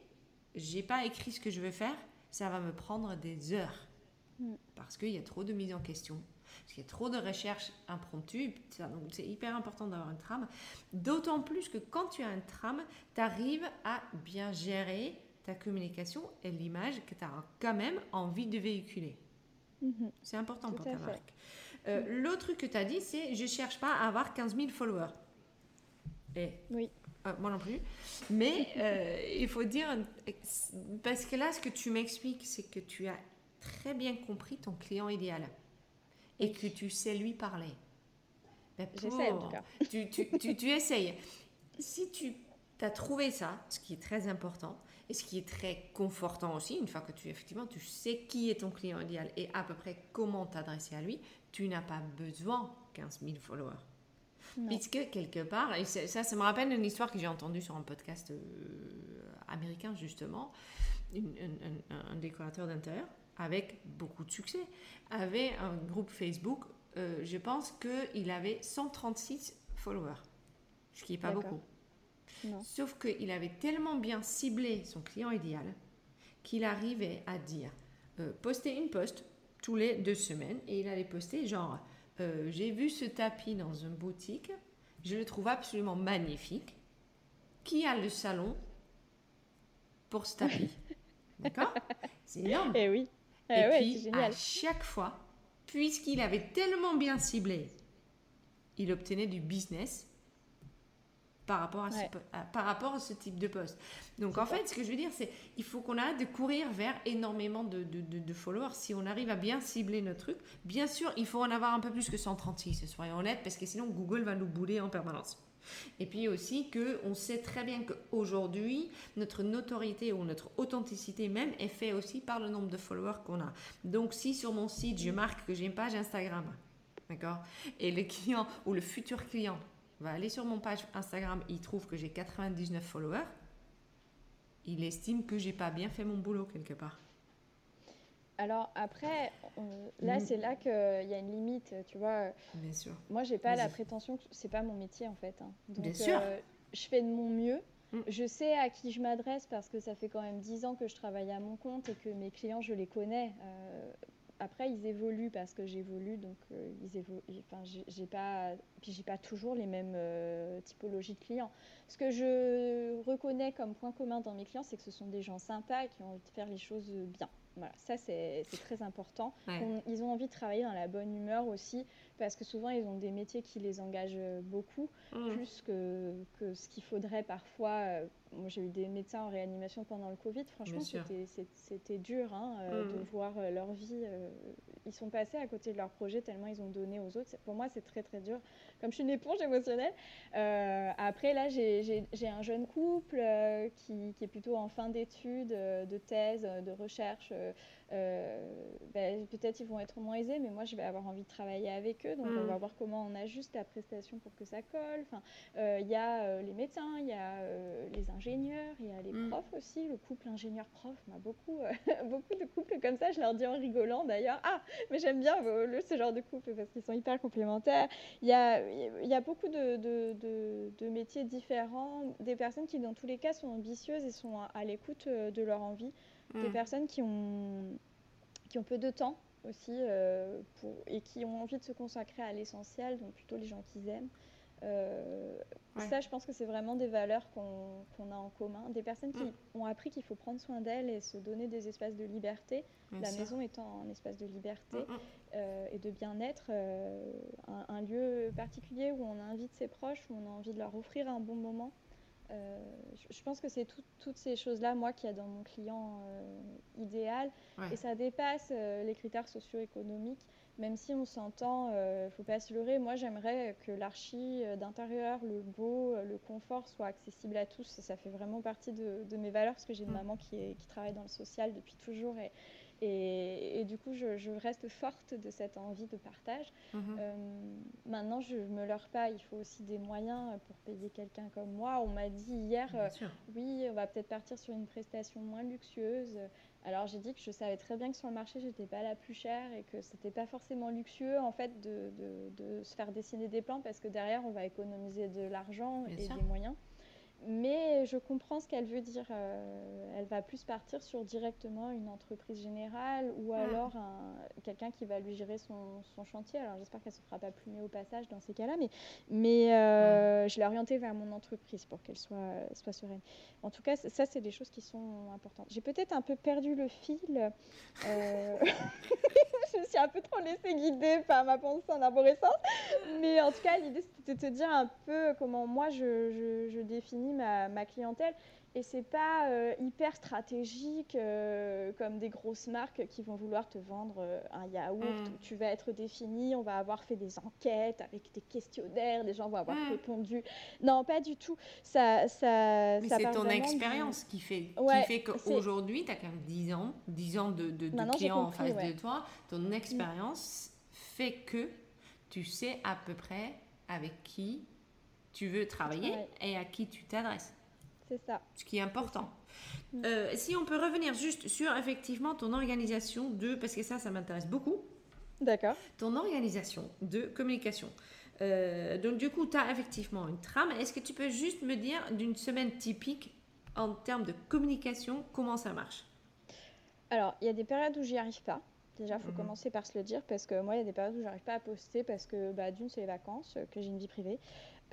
j'ai pas écrit ce que je veux faire ça va me prendre des heures. Mm. parce qu'il y a trop de mise en question parce qu'il y a trop de recherches impromptues. Donc c'est hyper important d'avoir une trame. D'autant plus que quand tu as une trame, tu arrives à bien gérer ta communication et l'image que tu as quand même envie de véhiculer. Mhm. C'est important pour ta marque. Euh, l'autre truc que tu as dit, c'est je cherche pas à avoir 15 000 followers. Et oui. Euh, moi non plus. Mais euh, il faut dire, parce que là, ce que tu m'expliques, c'est que tu as très bien compris ton client idéal et que tu sais lui parler. J'essaie en tout cas. Tu, tu, tu, tu essayes. Si tu as trouvé ça, ce qui est très important, et ce qui est très confortant aussi, une fois que tu effectivement tu sais qui est ton client idéal et à peu près comment t'adresser à lui, tu n'as pas besoin 15 000 followers. Puisque quelque part, et ça, ça me rappelle une histoire que j'ai entendue sur un podcast euh, américain justement, un décorateur d'intérieur avec beaucoup de succès, avait un groupe Facebook, euh, je pense qu'il avait 136 followers, ce qui n'est pas beaucoup. Sauf qu'il avait tellement bien ciblé son client idéal qu'il arrivait à dire euh, poster une post tous les deux semaines et il allait poster genre euh, j'ai vu ce tapis dans une boutique, je le trouve absolument magnifique. Qui a le salon pour ce tapis? D'accord? C'est énorme. Et eh oui. Et eh puis, à chaque fois, puisqu'il avait tellement bien ciblé, il obtenait du business par rapport à, ce, par rapport à ce type de poste. Donc en fait, ce que je veux dire, c'est il faut qu'on arrête de courir vers énormément de, de, de, followers. Si on arrive à bien cibler notre truc, bien sûr, il faut en avoir un peu plus que 136, soyons honnêtes, parce que sinon Google va nous bouler en permanence. Et puis aussi qu'on sait très bien qu'aujourd'hui, notre notoriété ou notre authenticité même est fait aussi par le nombre de followers qu'on a. Donc si sur mon site, je marque que j'ai une page Instagram, d'accord Et le client ou le futur client va aller sur mon page Instagram, il trouve que j'ai 99 followers, il estime que j'ai pas bien fait mon boulot quelque part. Alors après, là, mm. c'est là qu'il y a une limite, tu vois. Bien sûr. Moi, j'ai pas la prétention que c'est pas mon métier en fait. Hein. Donc, Bien sûr. Euh, je fais de mon mieux. Mm. Je sais à qui je m'adresse parce que ça fait quand même 10 ans que je travaille à mon compte et que mes clients, je les connais. Euh, après, ils évoluent parce que j'évolue, donc euh, ils évoluent. Enfin, j'ai pas, puis j'ai pas toujours les mêmes typologies de clients. Ce que je reconnais comme point commun dans mes clients, c'est que ce sont des gens sympas qui ont envie de faire les choses bien. Voilà, ça c'est très important. ils ont envie de travailler dans la bonne humeur aussi, parce que souvent ils ont des métiers qui les engagent beaucoup, mmh. plus que, que, ce qu'il faudrait parfois euh, j'ai eu des médecins en réanimation pendant le Covid. Franchement, c'était dur hein, mmh. de voir leur vie. ils sont passés à côté de leur projet tellement ils ont donné aux autres. Pour moi, c'est très très dur. Comme je suis une éponge émotionnelle. après, là, j'ai un jeune couple qui, qui, est plutôt en fin d'études, de thèse, de recherche. Euh, ben, peut-être ils vont être moins aisés, mais moi je vais avoir envie de travailler avec eux. Donc on mm. va voir comment on ajuste la prestation pour que ça colle. Enfin, euh, il y a euh, les médecins, il y a les ingénieurs, il y a les mm. profs aussi. Le couple ingénieur-prof, a beaucoup, beaucoup de couples comme ça. Je leur dis en rigolant d'ailleurs. Ah, mais j'aime bien ce genre de couple parce qu'ils sont hyper complémentaires. Il y a, il y a beaucoup de, de, de, métiers différents, des personnes qui dans tous les cas sont ambitieuses et sont à l'écoute de leur envie des mm. personnes qui ont, qui ont peu de temps aussi euh, pour, et qui ont envie de se consacrer à l'essentiel, donc plutôt les gens qu'ils aiment. Euh, ça, je pense que c'est vraiment des valeurs qu'on a en commun. Des personnes qui mm. ont appris qu'il faut prendre soin d'elles et se donner des espaces de liberté, la maison étant un espace de liberté mm, euh, et de bien-être, un, un, lieu particulier où on invite ses proches, où on a envie de leur offrir un bon moment. Euh, je pense que c'est toutes ces choses-là, moi, qu'il y a dans mon client euh, idéal. Et ça dépasse euh, les critères socio-économiques, même si on s'entend, il ne faut pas se leurrer. Moi, j'aimerais que l'archi d'intérieur, le beau, le confort soit accessible à tous. Ça fait vraiment partie de, mes valeurs, parce que j'ai une mm. maman qui, est, qui, travaille dans le social depuis toujours. Et, et, du coup, je, reste forte de cette envie de partage. Mhm. Euh, maintenant, je ne me leurre pas, il faut aussi des moyens pour payer quelqu'un comme moi. On m'a dit hier, euh, oui, on va peut-être partir sur une prestation moins luxueuse. Alors j'ai dit que je savais très bien que sur le marché, je n'étais pas la plus chère et que ce n'était pas forcément luxueux en fait de, de, se faire dessiner des plans parce que derrière, on va économiser de l'argent et des moyens. Mais je comprends ce qu'elle veut dire. Euh, elle va plus partir sur directement une entreprise générale ou ah. alors quelqu'un qui va lui gérer son, chantier. Alors j'espère qu'elle ne se fera pas plumer au passage dans ces cas-là, mais, mais euh, ah. je l'ai orientée vers mon entreprise pour qu'elle soit, soit sereine. En tout cas, ça, c'est des choses qui sont importantes. J'ai peut-être un peu perdu le fil. Euh, je me suis un peu trop laissée guider par ma pensée en arborescence. Mais en tout cas, l'idée, c'était de te dire un peu comment moi, je, je définis ma, clientèle. Et c'est pas euh, hyper stratégique euh, comme des grosses marques qui vont vouloir te vendre euh, un yaourt mm. où tu vas être défini, on va avoir fait des enquêtes avec des questionnaires, des gens vont avoir mm. répondu. Non, pas du tout. Ça, ça, Mais c'est ton expérience qui fait, qui fait qu'aujourd'hui, tu as quand même 10 ans, 10 ans de, de, clients en face de toi. Ton mm. expérience fait que tu sais à peu près avec qui tu veux travailler et à qui tu t'adresses. C'est ça. Ce qui est important. Mm. Euh, si on peut revenir juste sur effectivement ton organisation de, parce que ça, ça m'intéresse beaucoup. D'accord. Ton organisation de communication. Euh, donc du coup, tu as effectivement une trame. Est-ce que tu peux juste me dire d'une semaine typique en termes de communication, comment ça marche? Alors, il y a des périodes où j'y arrive pas. Déjà, il faut mhm. commencer par se le dire parce que moi, il y a des périodes où j'arrive pas à poster parce que bah, d'une, c'est les vacances, que j'ai une vie privée.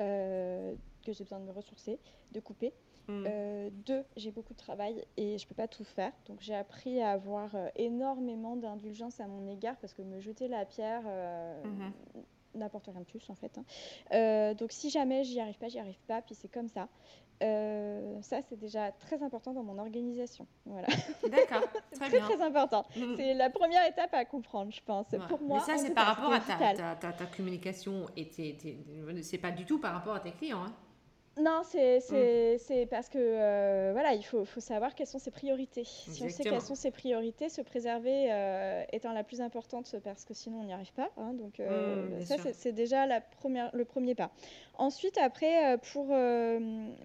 Euh, que j'ai besoin de me ressourcer, de couper. Mm. Euh, deux, j'ai beaucoup de travail et je peux pas tout faire. Donc j'ai appris à avoir euh, énormément d'indulgence à mon égard parce que me jeter la pierre mm-hmm. n'apporte rien de plus en fait. Hein. donc si jamais j'y arrive pas, j'y arrive pas. Puis c'est comme ça. ça, c'est déjà très important dans mon organisation. Voilà. D'accord. très, très, très important. Mm. C'est la première étape à comprendre, je pense. Pour moi, Mais ça, c'est par rapport à ta, ta, ta, communication et c'est pas du tout par rapport à tes clients. Hein. Non, c'est mm. parce que euh, voilà, il faut, faut, savoir quelles sont ses priorités. Si on sait quelles sont ses priorités, se préserver euh, étant la plus importante parce que sinon on n'y arrive pas. Hein, donc euh, mm, ça, c'est déjà la première, le premier pas. Ensuite, après, pour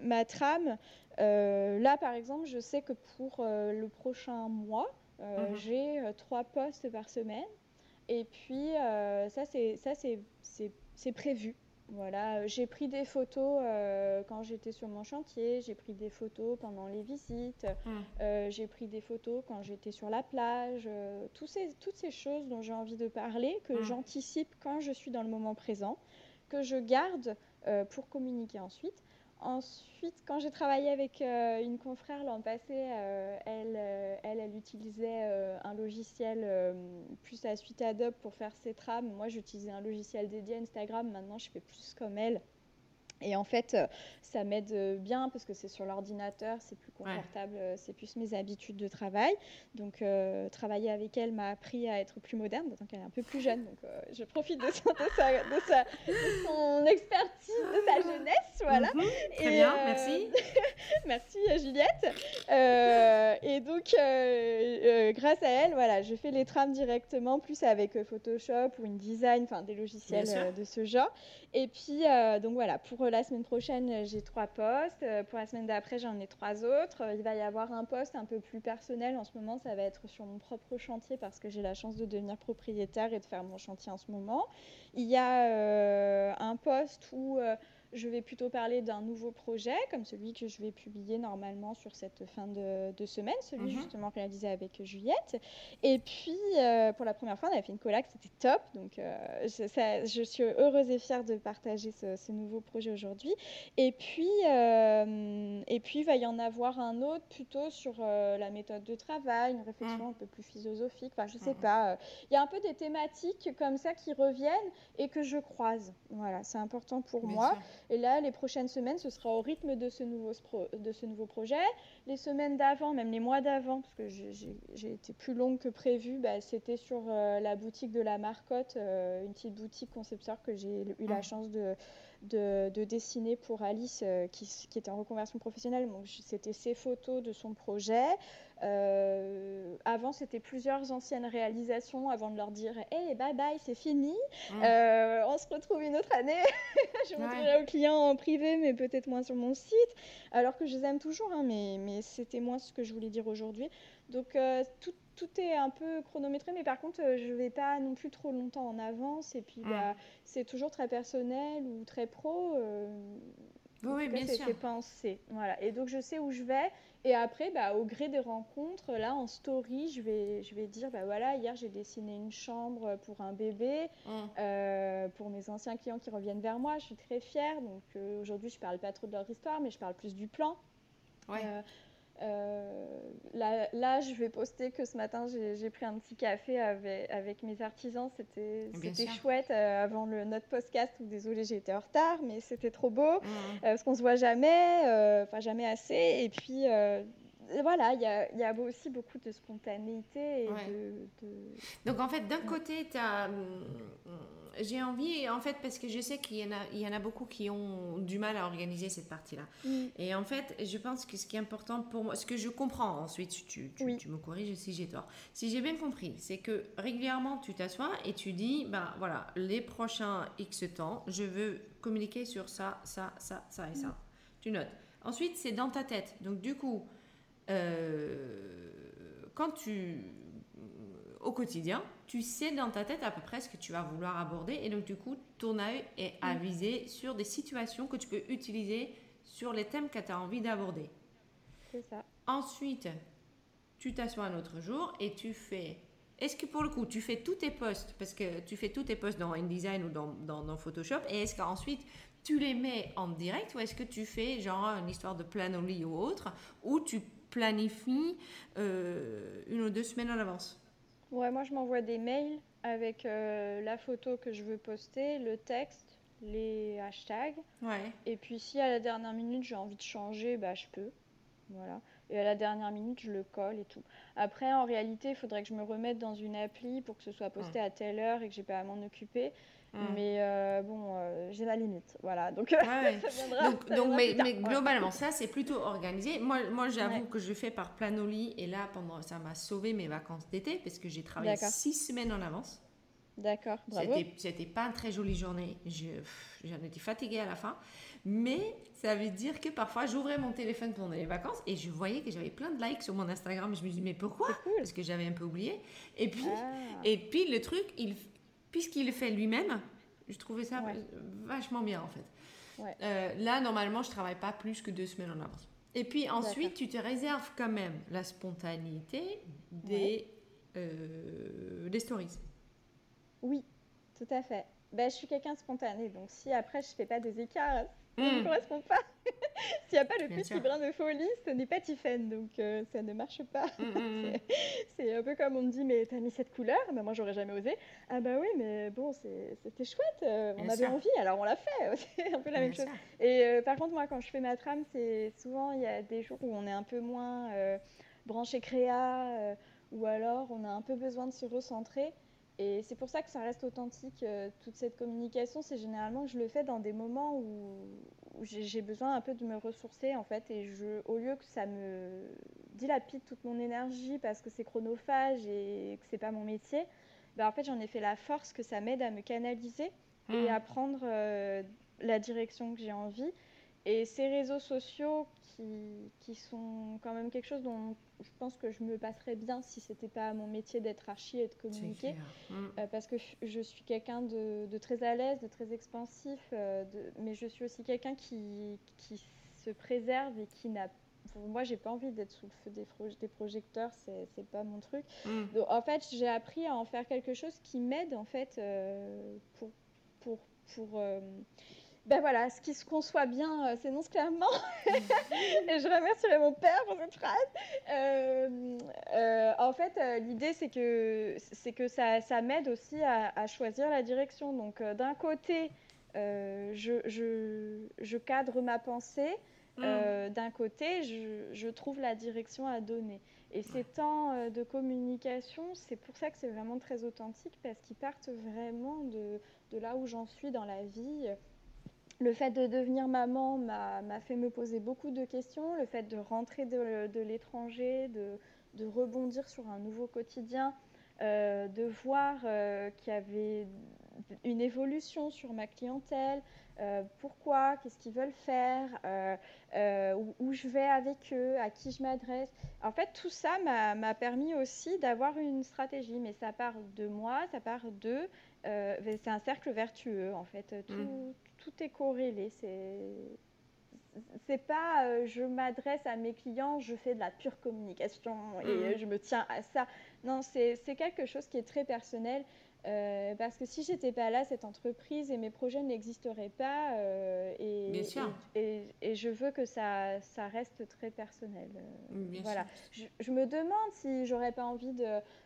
ma trame, là par exemple, je sais que pour le prochain mois, mm-hmm. j'ai trois postes par semaine. Et puis ça, c'est prévu. Voilà, euh, j'ai pris des photos euh, quand j'étais sur mon chantier, j'ai pris des photos pendant les visites, hum. euh, j'ai pris des photos quand j'étais sur la plage, ces, toutes ces choses dont j'ai envie de parler, que hum. j'anticipe quand je suis dans le moment présent, que je garde pour communiquer ensuite. Ensuite, quand j'ai travaillé avec euh, une confrère l'an passé, euh, elle, euh, elle, utilisait un logiciel plus à suite Adobe pour faire ses trames. Moi, j'utilisais un logiciel dédié à Instagram. Maintenant, je fais plus comme elle. Et en fait, euh, ça m'aide euh, bien parce que c'est sur l'ordinateur, c'est plus confortable, euh, c'est plus mes habitudes de travail. Donc, travailler avec elle m'a appris à être plus moderne, d'autant qu'elle est un peu plus jeune. Donc, je profite de, son, expertise, de sa jeunesse. Voilà. Mhm. très bien, merci. merci Juliette. et donc, grâce à elle, voilà, je fais les trames directement, plus avec Photoshop ou InDesign, enfin des logiciels de ce genre. Et puis, donc voilà, pour la semaine prochaine, euh, j'ai trois postes. Euh, pour la semaine d'après, j'en ai trois autres. Euh, il va y avoir un poste un peu plus personnel. En ce moment, ça va être sur mon propre chantier parce que j'ai la chance de devenir propriétaire et de faire mon chantier en ce moment. Il y a un poste où je vais plutôt parler d'un nouveau projet, comme celui que je vais publier normalement sur cette fin de, semaine, celui mhm. justement réalisé avec Juliette. Et puis, euh, pour la première fois, on a fait une collab, c'était top. Donc, euh, je, suis heureuse et fière de partager ce, nouveau projet aujourd'hui. Et puis, euh, et puis, il va y en avoir un autre plutôt sur la méthode de travail, une réflexion mhm. un peu plus philosophique. Enfin, je sais mhm. pas. Il y a un peu des thématiques comme ça qui reviennent et que je croise. Voilà, c'est important pour moi. Et là, les prochaines semaines, ce sera au rythme de ce nouveau, de ce nouveau projet. Les semaines d'avant, même les mois d'avant, parce que j'ai été plus longue que prévu, bah, c'était sur euh, la boutique de la Marcotte, euh, une petite boutique concepteur que j'ai eu la ah. chance de, de, dessiner pour Alice, euh, qui, qui, était en reconversion professionnelle. Donc, c'était ses photos de son projet. Euh, avant, c'était plusieurs anciennes réalisations avant de leur dire Hey, bye bye, c'est fini. Mmh. Euh, on se retrouve une autre année. je montrerai aux clients en privé, mais peut-être moins sur mon site. Alors que je les aime toujours, hein, mais, mais c'était moins ce que je voulais dire aujourd'hui. Donc, euh, tout, tout, est un peu chronométré, mais par contre, je ne vais pas non plus trop longtemps en avance. Et puis, bah, mmh. c'est toujours très personnel ou très pro. oui, bien sûr. C'est pensé. Voilà. Et donc, je sais où je vais. Et après, bah, au gré des rencontres, là, en story, je vais, je vais dire, bah voilà, hier, j'ai dessiné une chambre pour un bébé, mmh. euh, pour mes anciens clients qui reviennent vers moi. Je suis très fière. Donc, euh, aujourd'hui, je parle pas trop de leur histoire, mais je parle plus du plan. Ouais. Euh, là, je vais poster que ce matin, j'ai pris un petit café avec, avec mes artisans. C'était chouette euh, avant le, notre podcast. Désolée, j'ai été en retard, mais c'était trop beau. Mmh. Euh, parce qu'on se voit jamais, enfin jamais assez. Et puis, voilà, il y a, y a, aussi beaucoup de spontanéité. Et de, Donc en fait, d'un côté, as j'ai envie, en fait, parce que je sais qu'il y, en a, il y en a beaucoup qui ont du mal à organiser cette partie-là. Mm. Et en fait, je pense que ce qui est important pour moi, ce que je comprends, ensuite tu, tu, tu me corriges si j'ai tort. Si j'ai bien compris, c'est que régulièrement, tu t'assois et tu dis, ben voilà, les prochains X temps, je veux communiquer sur ça, ça, ça, ça et ça. Mm. Tu notes. Ensuite, c'est dans ta tête. Donc, du coup, euh, quand tu au quotidien, tu sais dans ta tête à peu près ce que tu vas vouloir aborder et donc du coup, ton œil est mm. avisé sur des situations que tu peux utiliser sur les thèmes que tu as envie d'aborder. C'est ça. Ensuite, tu t'assois un autre jour et tu fais... Est-ce que pour le coup, tu fais tous tes posts, parce que tu fais tous tes posts dans InDesign ou dans, dans, Photoshop, et est-ce qu'ensuite tu les mets en direct ou est-ce que tu fais genre une histoire de Planoly ou autre, ou tu planifies euh, une ou deux semaines en avance Ouais, moi je m'envoie des mails avec euh, la photo que je veux poster, le texte, les hashtags. Ouais. Et puis si à la dernière minute j'ai envie de changer, bah je peux. Voilà. Et à la dernière minute, je le colle et tout. Après, en réalité, il faudrait que je me remette dans une appli pour que ce soit posté à telle heure et que j'ai pas à m'en occuper. Mm. Mais euh, bon, euh, j'ai la limite. Voilà. Donc, donc, mais, globalement, ça, c'est plutôt organisé. Moi, moi j'avoue que je fais par Planoly. Et là, pendant, ça m'a sauvé mes vacances d'été parce que j'ai travaillé six semaines en avance. D'accord, bravo. C'était pas une très jolie journée. J'en étais fatiguée à la fin. Mais ça veut dire que parfois, j'ouvrais mon téléphone pendant les vacances et je voyais que j'avais plein de likes sur mon Instagram. Je me disais, mais pourquoi? Parce que j'avais un peu oublié. Et puis, ah. et puis le truc, il, puisqu'il le fait lui-même, je trouvais ça vachement bien en fait. Euh, là, normalement, je travaille pas plus que deux semaines en avance. Et puis ensuite, tu te réserves quand même la spontanéité des, euh, des stories. Oui, tout à fait. Ben, je suis quelqu'un de spontané, donc si après je fais pas des écarts, ça ne correspond pas. S'il n'y a pas le petit brin de folie, ce n'est pas Tiffen, donc euh, ça ne marche pas. Hmm, hmm, c'est un peu comme on me dit, mais t'as mis cette couleur? Ben, Moi, j'aurais jamais osé. Ah bah oui, mais bon, c'était chouette, euh, on avait envie, alors on l'a fait. c'est un peu la même chose. Et euh, par contre, moi, quand je fais ma trame, c'est souvent, il y a des jours où on est un peu moins branché créa, ou alors on a un peu besoin de se recentrer. Et c'est pour ça que ça reste authentique, euh, toute cette communication. C'est généralement que je le fais dans des moments où, j'ai besoin un peu de me ressourcer, en fait. Et je, au lieu que ça me dilapide toute mon énergie parce que c'est chronophage et que c'est pas mon métier, ben en fait, j'en ai fait la force que ça m'aide à me canaliser et mmh. à prendre euh, la direction que j'ai envie. Et ces réseaux sociaux qui, qui, sont quand même quelque chose dont je pense que je me passerais bien si c'était pas mon métier d'être archi et de communiquer. Mm. Euh, parce que je suis quelqu'un de, de, très à l'aise, de très expansif, euh, de, mais je suis aussi quelqu'un qui, qui, se préserve et qui n'a moi, j'ai pas envie d'être sous le feu des, des projecteurs, c'est pas mon truc. Mm. Donc, en fait, j'ai appris à en faire quelque chose qui m'aide en fait euh, pour pour pour ben voilà, ce qui se conçoit bien euh, s'énonce clairement. et je remercierai mon père pour cette phrase. Euh, euh, en fait, l'idée, c'est que, c'est que ça, ça m'aide aussi à, choisir la direction. Donc, d'un côté, je, je, je, cadre ma pensée. Mm. d'un côté, je, je, trouve la direction à donner. Et ces temps de communication, c'est pour ça que c'est vraiment très authentique, parce qu'ils partent vraiment de, de là où j'en suis dans la vie le fait de devenir maman m'a fait me poser beaucoup de questions. Le fait de rentrer de, l'étranger, de, rebondir sur un nouveau quotidien, euh, de voir euh, qu'il y avait une évolution sur ma clientèle, euh, pourquoi, qu'est-ce qu'ils veulent faire, où, je vais avec eux, à qui je m'adresse. En fait, tout ça m'a permis aussi d'avoir une stratégie, mais ça part de moi, ça part d'eux. c'est un cercle vertueux, en fait. Tout, mmh tout est corrélé. C'est c'est pas euh, je m'adresse à mes clients, je fais de la pure communication et mhm. je me tiens à ça. Non, c'est quelque chose qui est très personnel euh, parce que si j'étais pas là, cette entreprise et mes projets n'existeraient pas. Euh, et, Bien sûr. Et, et, je veux que ça, ça reste très personnel. voilà. Je, je, me demande si j'aurais pas envie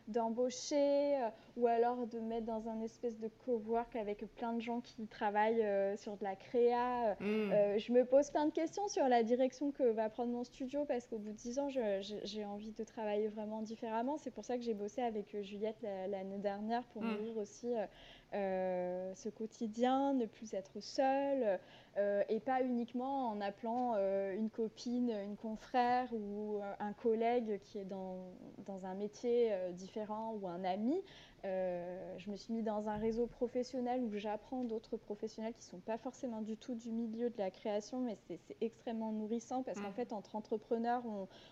d'embaucher ou alors de mettre dans un espèce de cowork avec plein de gens qui travaillent euh, sur de la créa. Mm. Euh, je me pose plein de questions sur la direction que va prendre mon studio parce qu'au bout de 10 ans, j'ai envie de travailler vraiment différemment. C'est pour ça que j'ai bossé avec euh, Juliette l'année dernière pour mm. nourrir aussi ce quotidien, ne plus être seule. et pas uniquement en appelant une copine, une confrère ou un collègue qui est dans, dans un métier différent ou un ami, euh, je me suis mis dans un réseau professionnel où j'apprends d'autres professionnels qui ne sont pas forcément du tout du milieu de la création, mais c'est extrêmement nourrissant parce qu'en mm. fait, entre entrepreneurs,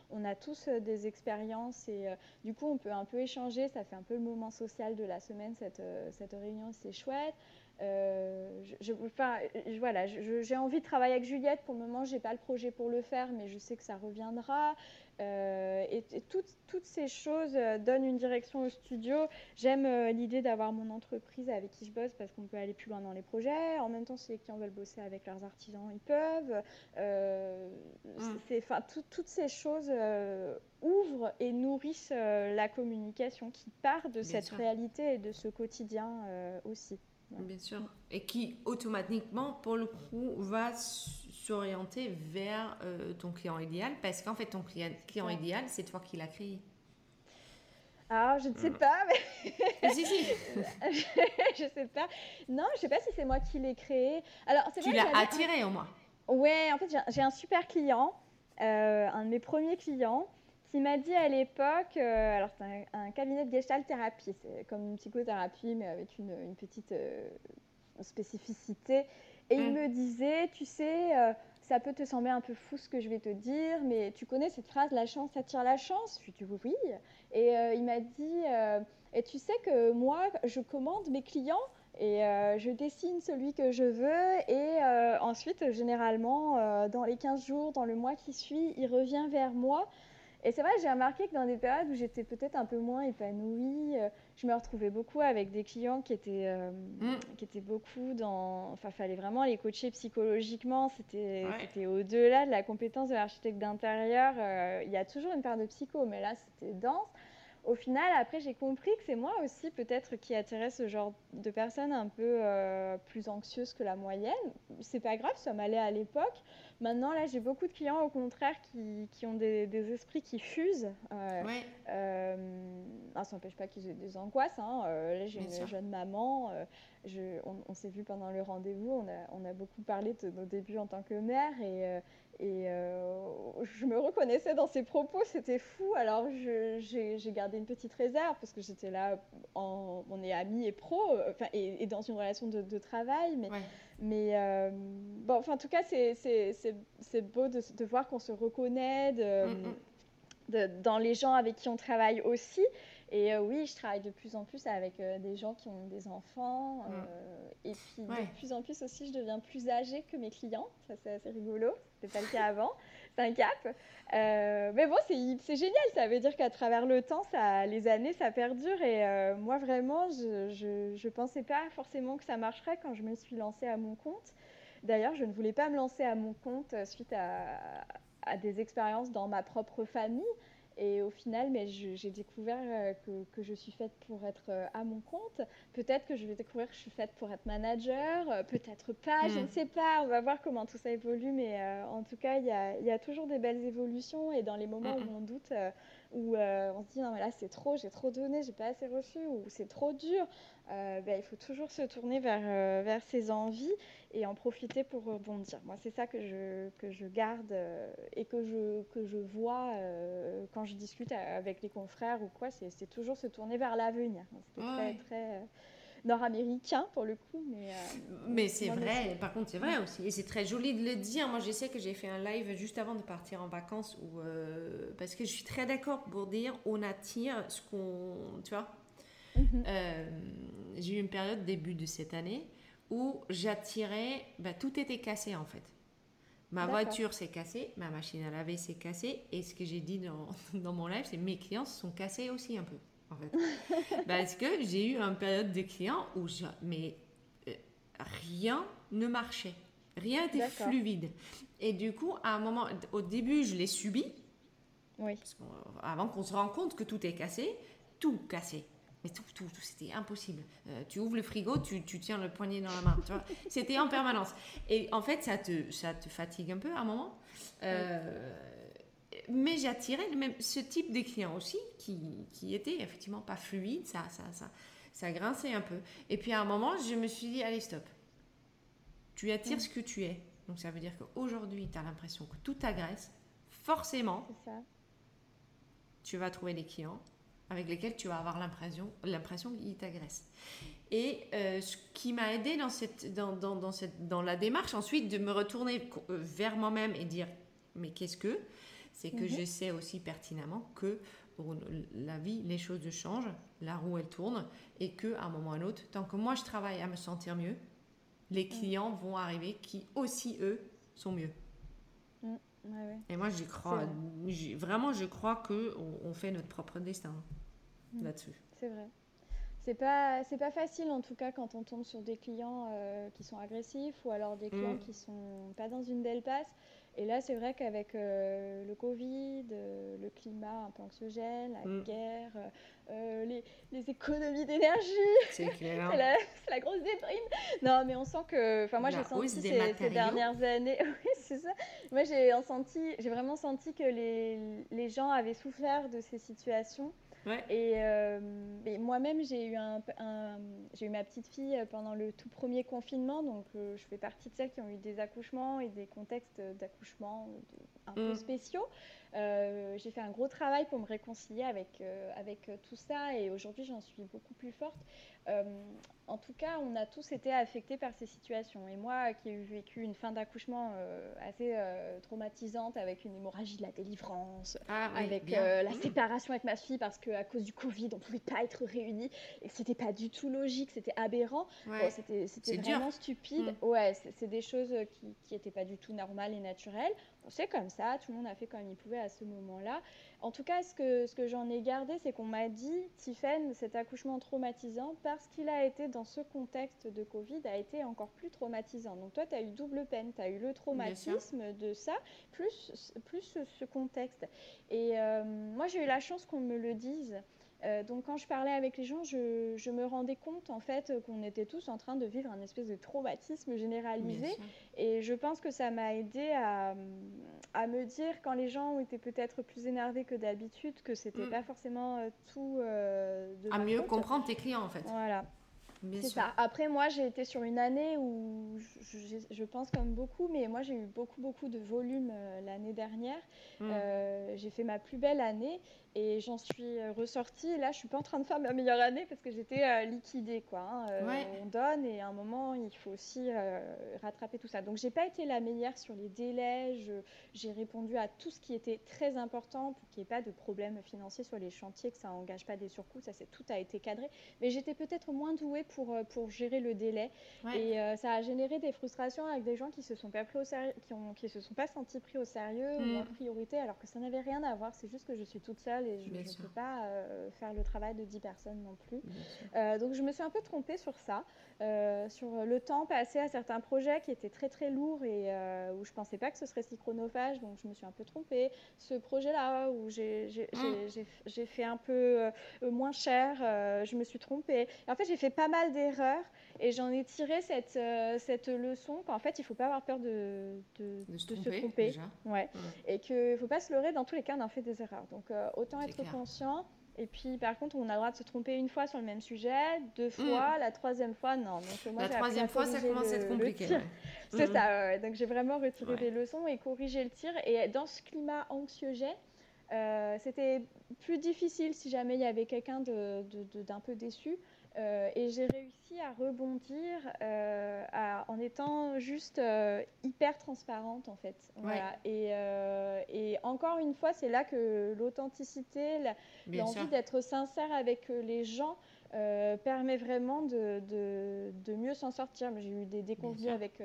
on, a tous euh, des expériences et euh, du coup, on peut un peu échanger. Ça fait un peu le moment social de la semaine, cette, cette réunion, c'est chouette. Je, enfin, voilà, j'ai envie de travailler avec Juliette. Pour le moment, je n'ai pas le projet pour le faire, mais je sais que ça reviendra. Euh, et, toutes, toutes, ces choses euh, donnent une direction au studio. J'aime euh, l'idée d'avoir mon entreprise avec qui je bosse parce qu'on peut aller plus loin dans les projets. En même temps, si les clients veulent bosser avec leurs artisans, ils peuvent. Mm. toutes ces choses ouvrent et nourrissent la communication qui part de cette réalité et de ce quotidien aussi. Bien sûr. Et qui automatiquement, pour le coup, va s'orienter vers euh, ton client idéal parce qu'en fait, ton client, client idéal, c'est toi qui l'as créé. Alors, je ne sais mm. pas, mais. si, si. je sais pas. Non, je sais pas si c'est moi qui l'ai créé. Alors, tu l'as attiré au moins. Ouais, en fait, j'ai un super client, euh, un de mes premiers clients, qui m'a dit à l'époque, euh, alors c'est un, cabinet de gestalt thérapie, c'est comme une psychothérapie, mais avec une, une petite spécificité. Et il mm. me disait, tu sais, euh, ça peut te sembler un peu fou ce que je vais te dire, mais tu connais cette phrase, la chance attire la chance? Je lui ai dit oui. Et euh, il m'a dit, euh, et tu sais que moi, je commande mes clients et je dessine celui que je veux et ensuite, généralement, dans les 15 jours, dans le mois qui suit, il revient vers moi Et c'est vrai, j'ai remarqué que dans des périodes où j'étais peut-être un peu moins épanouie, euh, je me retrouvais beaucoup avec des clients qui étaient, euh, mm. qui étaient beaucoup dans. Enfin, il fallait vraiment les coacher psychologiquement. C'était au-delà de la compétence de l'architecte d'intérieur. Euh, il y a toujours une part de psycho, mais là, c'était dense au final, après, j'ai compris que c'est moi aussi peut-être qui attirait ce genre de personnes un peu euh, plus anxieuses que la moyenne. C'est pas grave, ça m'allait à l'époque. Maintenant, là, j'ai beaucoup de clients au contraire qui, qui ont des, des, esprits qui fusent. Euh, euh ah, ça n'empêche pas qu'ils aient des angoisses. Hein. Euh, là, j'ai une jeune maman. Je, on, on s'est vu pendant le rendez-vous. On a, on a, beaucoup parlé de nos débuts en tant que mère et et euh, je me reconnaissais dans ses propos, c'était fou. Alors j'ai gardé une petite réserve parce que j'étais là, en, on est amis et pro, euh, enfin, et, dans une relation de, travail. Mais, mais euh, bon, enfin, en tout cas, c'est beau de, de voir qu'on se reconnaît de, mm, mm. de, dans les gens avec qui on travaille aussi. Et oui, je travaille de plus en plus avec des gens qui ont des enfants. Mm. et puis de plus en plus aussi, je deviens plus âgée que mes clients. Ça, c'est assez rigolo. C'était pas le cas avant. C'est un cap. Euh, mais bon, c'est génial. Ça veut dire qu'à travers le temps, ça, les années, ça perdure. Et euh, moi, vraiment, je ne pensais pas forcément que ça marcherait quand je me suis lancée à mon compte. D'ailleurs, je ne voulais pas me lancer à mon compte suite à, à des expériences dans ma propre famille. Et au final, mais j'ai découvert euh, que, que, je suis faite pour être euh, à mon compte. Peut-être que je vais découvrir que je suis faite pour être manager, euh, peut-être pas, je hmm. ne sais pas. On va voir comment tout ça évolue, mais en tout cas, il y a, y a, toujours des belles évolutions. Et dans les moments où on doute, où on se dit non, mais là c'est trop, j'ai trop donné, j'ai pas assez reçu, ou c'est trop dur, ben, il faut toujours se tourner vers, vers ses envies et en profiter pour rebondir. Moi, c'est ça que je, que je garde euh, et que je, que je vois euh, quand je discute avec les confrères ou quoi, c'est toujours se tourner vers l'avenir. C'est très, très euh, nord-américain pour le coup. Mais, mais c'est vrai, par contre, c'est vrai aussi. Et c'est très joli de le dire. Moi, je sais que j'ai fait un live juste avant de partir en vacances où, parce que je suis très d'accord pour dire on attire ce qu'on. Tu vois mhm. J'ai eu une période début de cette année où j'attirais, bah, tout était cassé en fait. Ma voiture s'est cassée, ma machine à laver s'est cassée, et ce que j'ai dit dans, dans, mon live, c'est mes clients se sont cassés aussi un peu, en fait. Parce que j'ai eu une période de clients où mais, euh, rien ne marchait, rien n'était fluide. Et du coup, à un moment, au début, je l'ai subi, oui. avant qu'on se rende compte que tout est cassé, tout cassé. Mais tout, tout, c'était impossible. Euh, tu ouvres le frigo, tu, tu, tiens le poignet dans la main. c'était en permanence. Et en fait, ça te, ça te fatigue un peu à un moment. Euh, mais j'attirais même ce type de clients aussi qui, qui était effectivement pas fluide. Ça, ça, ça, ça grinçait un peu. Et puis à un moment, je me suis dit, allez, stop. Tu attires ce que tu es. Donc ça veut dire qu'aujourd'hui, tu as l'impression que tout agresse. Forcément, tu vas trouver des clients avec lesquels tu vas avoir l'impression, l'impression qu'ils t'agressent. Et euh, ce qui m'a aidé dans, cette, dans, dans, dans, cette, dans la démarche ensuite de me retourner euh, vers moi-même et dire mais qu'est-ce que? C'est que mhm. je sais aussi pertinemment que pour la vie, les choses changent, la roue elle tourne et que à un moment ou à un autre, tant que moi je travaille à me sentir mieux, les mhm. clients vont arriver qui aussi eux sont mieux. Mm. Et moi, j'y crois. Vraiment, je crois que on fait notre propre destin. Mm. là-dessus. C'est vrai. C'est pas, c'est pas facile en tout cas quand on tombe sur des clients euh, qui sont agressifs ou alors des clients mm. qui sont pas dans une belle passe. Et là, c'est vrai qu'avec euh, le Covid, euh, le climat un peu anxiogène, la mm. guerre, les, les, économies d'énergie, c'est clair. la, la, grosse déprime. Non, mais on sent que, enfin moi j'ai senti ces, ces, dernières années, oui c'est ça. Moi j'ai senti, j'ai vraiment senti que les, les gens avaient souffert de ces situations euh, et, moi-même, j'ai eu, un, j'ai eu ma petite fille euh, pendant le tout premier confinement, donc euh, je fais partie de celles qui ont eu des accouchements et des contextes d'accouchement un peu mm. Spéciaux. j'ai fait un gros travail pour me réconcilier avec, avec tout ça et aujourd'hui, j'en suis beaucoup plus forte. Euh, en tout cas, on a tous été affectés par ces situations. Et moi, qui ai vécu une fin d'accouchement euh, assez euh, traumatisante avec une hémorragie de la délivrance, ah avec la mmh. séparation avec ma fille parce qu'à cause du Covid, on ne pouvait pas être réunis et que c'était pas du tout logique, c'était aberrant. c'était vraiment stupide. Mmh. Ouais, c'est des choses qui n'étaient pas du tout normales et naturelles. C'est comme ça, tout le monde a fait comme il pouvait à ce moment-là. En tout cas, ce que, ce que j'en ai gardé, c'est qu'on m'a dit, Tiffen, cet accouchement traumatisant, parce qu'il a été dans ce contexte de Covid, a été encore plus traumatisant. Donc toi, tu as eu double peine, tu as eu le traumatisme de ça, plus, plus ce contexte. Et euh, moi, j'ai eu la chance qu'on me le dise. Euh, donc quand je parlais avec les gens, je, me rendais compte en fait qu'on était tous en train de vivre un espèce de traumatisme généralisé. Et je pense que ça m'a aidé à, me dire quand les gens étaient peut-être plus énervés que d'habitude que c'était mm. pas forcément euh, tout euh, de à mieux comprendre tes clients en fait. Voilà. C'est ça. Après, moi, j'ai été sur une année où je, pense comme beaucoup, mais moi, j'ai eu beaucoup, beaucoup de volume l'année dernière. Mm. j'ai fait ma plus belle année et j'en suis euh, ressortie. Là, je suis pas en train de faire ma meilleure année parce que j'étais euh, liquidée. Quoi, hein. euh, On donne et à un moment, il faut aussi rattraper tout ça. Donc, j'ai pas été la meilleure sur les délais. J'ai répondu à tout ce qui était très important pour qu'il n'y ait pas de problème financier sur les chantiers, que ça n'engage pas des surcoûts. Ça, c'est tout a été cadré. Mais j'étais peut-être moins douée pour, pour gérer le délai. Et ça a généré des frustrations avec des gens qui se sont pas pris au sérieux, qui, ont, qui se sont pas sentis pris au sérieux ou en mm. priorité, alors que ça n'avait rien à voir. C'est juste que je suis toute seule et je ne peux pas euh, faire le travail de 10 personnes non plus. Euh, donc je me suis un peu trompée sur ça, euh, sur le temps passé à certains projets qui étaient très très lourds et où je ne pensais pas que ce serait si chronophage, donc je me suis un peu trompée. Ce projet-là où j'ai mmh. fait un peu moins cher, je me suis trompée. Et en fait, j'ai fait pas mal d'erreurs et j'en ai tiré cette, cette leçon qu'en fait, il ne faut pas avoir peur de, de, se tromper. Ouais. Et qu'il ne faut pas se leurrer dans tous les cas, on en fait des erreurs. Donc, autant être conscient. Et puis, par contre, on a le droit de se tromper une fois sur le même sujet, deux mm. fois, la troisième fois, non. Donc, moi, la troisième fois, ça commence à être compliqué. C'est mm. ça, donc j'ai vraiment retiré des leçons et corrigé le tir. Et dans ce climat anxiogène, euh, c'était plus difficile si jamais il y avait quelqu'un d'un de, peu déçu. Euh, et j'ai réussi à rebondir euh, en étant juste euh, hyper transparente en fait. Voilà. Et, et, encore une fois, c'est là que l'authenticité, l'envie d'être sincère avec les gens permet vraiment de, de, mieux s'en sortir. J'ai eu des déconvenues avec,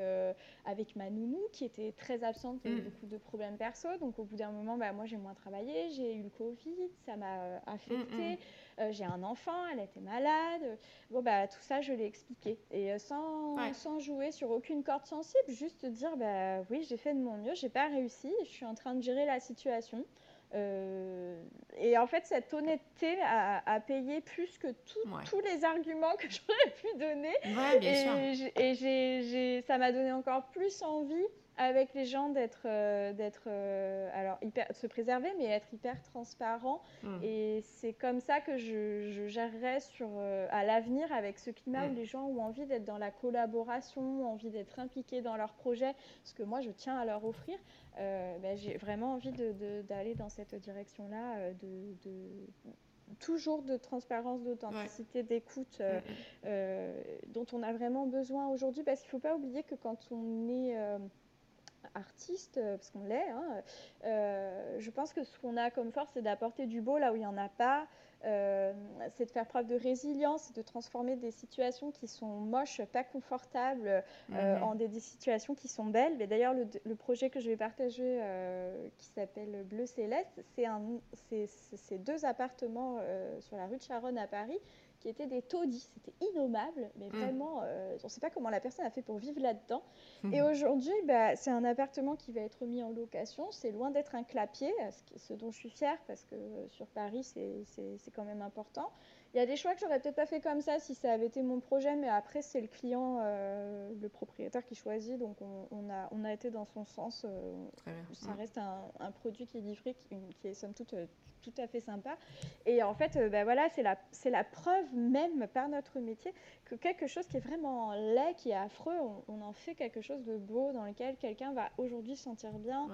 avec ma nounou qui était très absente, et mm. beaucoup de problèmes perso. Donc au bout d'un moment, bah, moi j'ai moins travaillé, j'ai eu le Covid, ça m'a affecté. Mm, mm. Euh, j'ai un enfant, elle était malade. Bon, bah, tout ça, je l'ai expliqué. Et euh, sans, sans, jouer sur aucune corde sensible, juste dire, bah, oui, j'ai fait de mon mieux, j'ai pas réussi, je suis en train de gérer la situation. Euh, et en fait, cette honnêteté a, payé plus que tous les arguments que j'aurais pu donner. et, et ça m'a donné encore plus envie avec les gens d'être euh, d'être euh, alors hyper se préserver mais être hyper transparent. Hmm. et c'est comme ça que je, je gérerai sur euh, à l'avenir avec ce climat où hmm. les gens ont envie d'être dans la collaboration envie d'être impliqués dans leur projet ce que moi je tiens à leur offrir. Ben, j'ai vraiment envie d'aller dans cette direction là de, toujours de transparence, d'authenticité, d'écoute dont on a vraiment besoin aujourd'hui. Parce qu'il ne faut pas oublier que quand on est artiste, euh, parce qu'on l'est, hein, euh, je pense que ce qu'on a comme force, c'est d'apporter du beau là où il n'y en a pas, euh, c'est de faire preuve de résilience, de transformer des situations qui sont moches, pas confortables, mhm. en des, situations qui sont belles. Mais d'ailleurs, le, projet que je vais partager, qui s'appelle Bleu Céleste, c'est deux appartements sur la rue de Charonne à Paris qui étaient des taudis. C'était innommable, mais mm. vraiment, euh, on ne sait pas comment la personne a fait pour vivre là-dedans. Mm. Et aujourd'hui, bah, c'est un appartement qui va être mis en location. C'est loin d'être un clapier, ce dont je suis fière parce que sur Paris, c'est quand même important. Il y a des choix que j'aurais peut-être pas fait comme ça si ça avait été mon projet, mais après c'est le client, euh, le propriétaire qui choisit, donc on, a, on a été dans son sens. ça reste un, un, produit qui est livré, qui, qui est somme toute tout à fait sympa. Et en fait, ben voilà, c'est la, c'est la preuve même par notre métier que quelque chose qui est vraiment laid, qui est affreux, on, en fait quelque chose de beau dans lequel quelqu'un va aujourd'hui se sentir bien.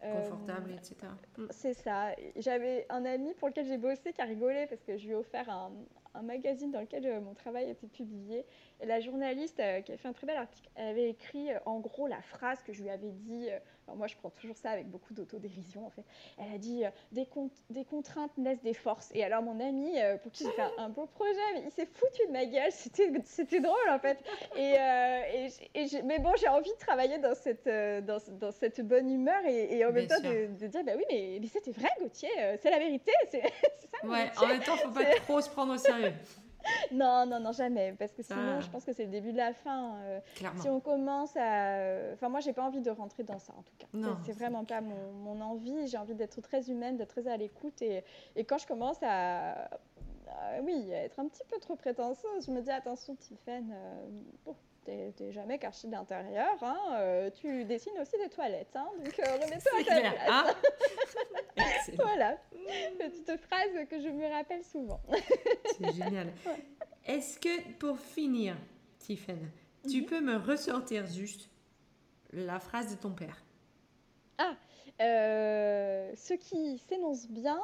Confortable, etc. Mm. C'est ça. J'avais un ami pour lequel j'ai bossé qui a rigolé parce que je lui ai offert un, un magazine dans lequel euh, mon travail a été publié. Et la journaliste euh, qui a fait un très bel article, elle avait écrit en gros la phrase que je lui avais dit moi, je prends toujours ça avec beaucoup d'autodérision, en fait. Elle a dit euh, des, des, contraintes naissent des forces. Et alors, mon ami, euh, pour qui j'ai fait un, beau projet, mais il s'est foutu de ma gueule. C'était drôle, en fait. Et, euh, et, mais bon, j'ai envie de travailler dans cette, dans, dans, cette bonne humeur et, en même temps de, dire bah oui, mais, mais c'était vrai, Gauthier, c'est la vérité, c'est ça. Ouais, en même temps, faut pas trop se prendre au sérieux. non, non, non, jamais. Parce que sinon, je pense que c'est le début de la fin. Euh, si on commence à. Enfin, moi, j'ai pas envie de rentrer dans ça, en tout cas. C'est vraiment pas mon, mon envie. J'ai envie d'être très humaine, d'être très à l'écoute. Et, et, quand je commence à. oui, à être un petit peu trop prétentieuse, je me dis attention, euh, bon, t'es jamais qu'archi d'intérieur, hein, euh, tu dessines aussi des toilettes, hein, donc remets-toi à ta place. Hein voilà, petite phrase que je me rappelle souvent. C'est génial. Est-ce que pour finir, Tiffen, tu mhm. peux me ressortir juste la phrase de ton père? Ah, euh, ce qui s'énonce bien.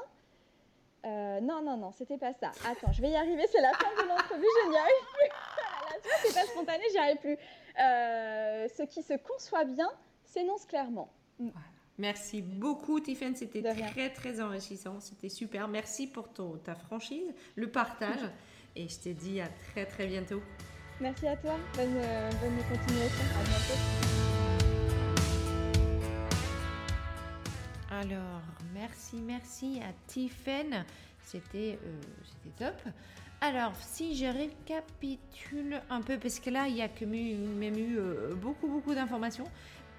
Euh, non, non, non, c'était pas ça. Attends, je vais y arriver, c'est la fin de l'entrevue, je n'y arrive plus. Ah c'est pas spontané, j'y arrive plus. Euh, ce qui se conçoit bien s'énonce clairement. Voilà. Merci beaucoup, Tiffany. C'était très, très enrichissant. C'était super. Merci pour ton, ta franchise, le partage. Et je te dis à très, très bientôt. Merci à toi. Bonne, bonne continuation. À bientôt. Alors, merci, merci à Tiffen. C'était euh, top. Alors, si je récapitule un peu, parce que là, il y a même eu euh, beaucoup, beaucoup d'informations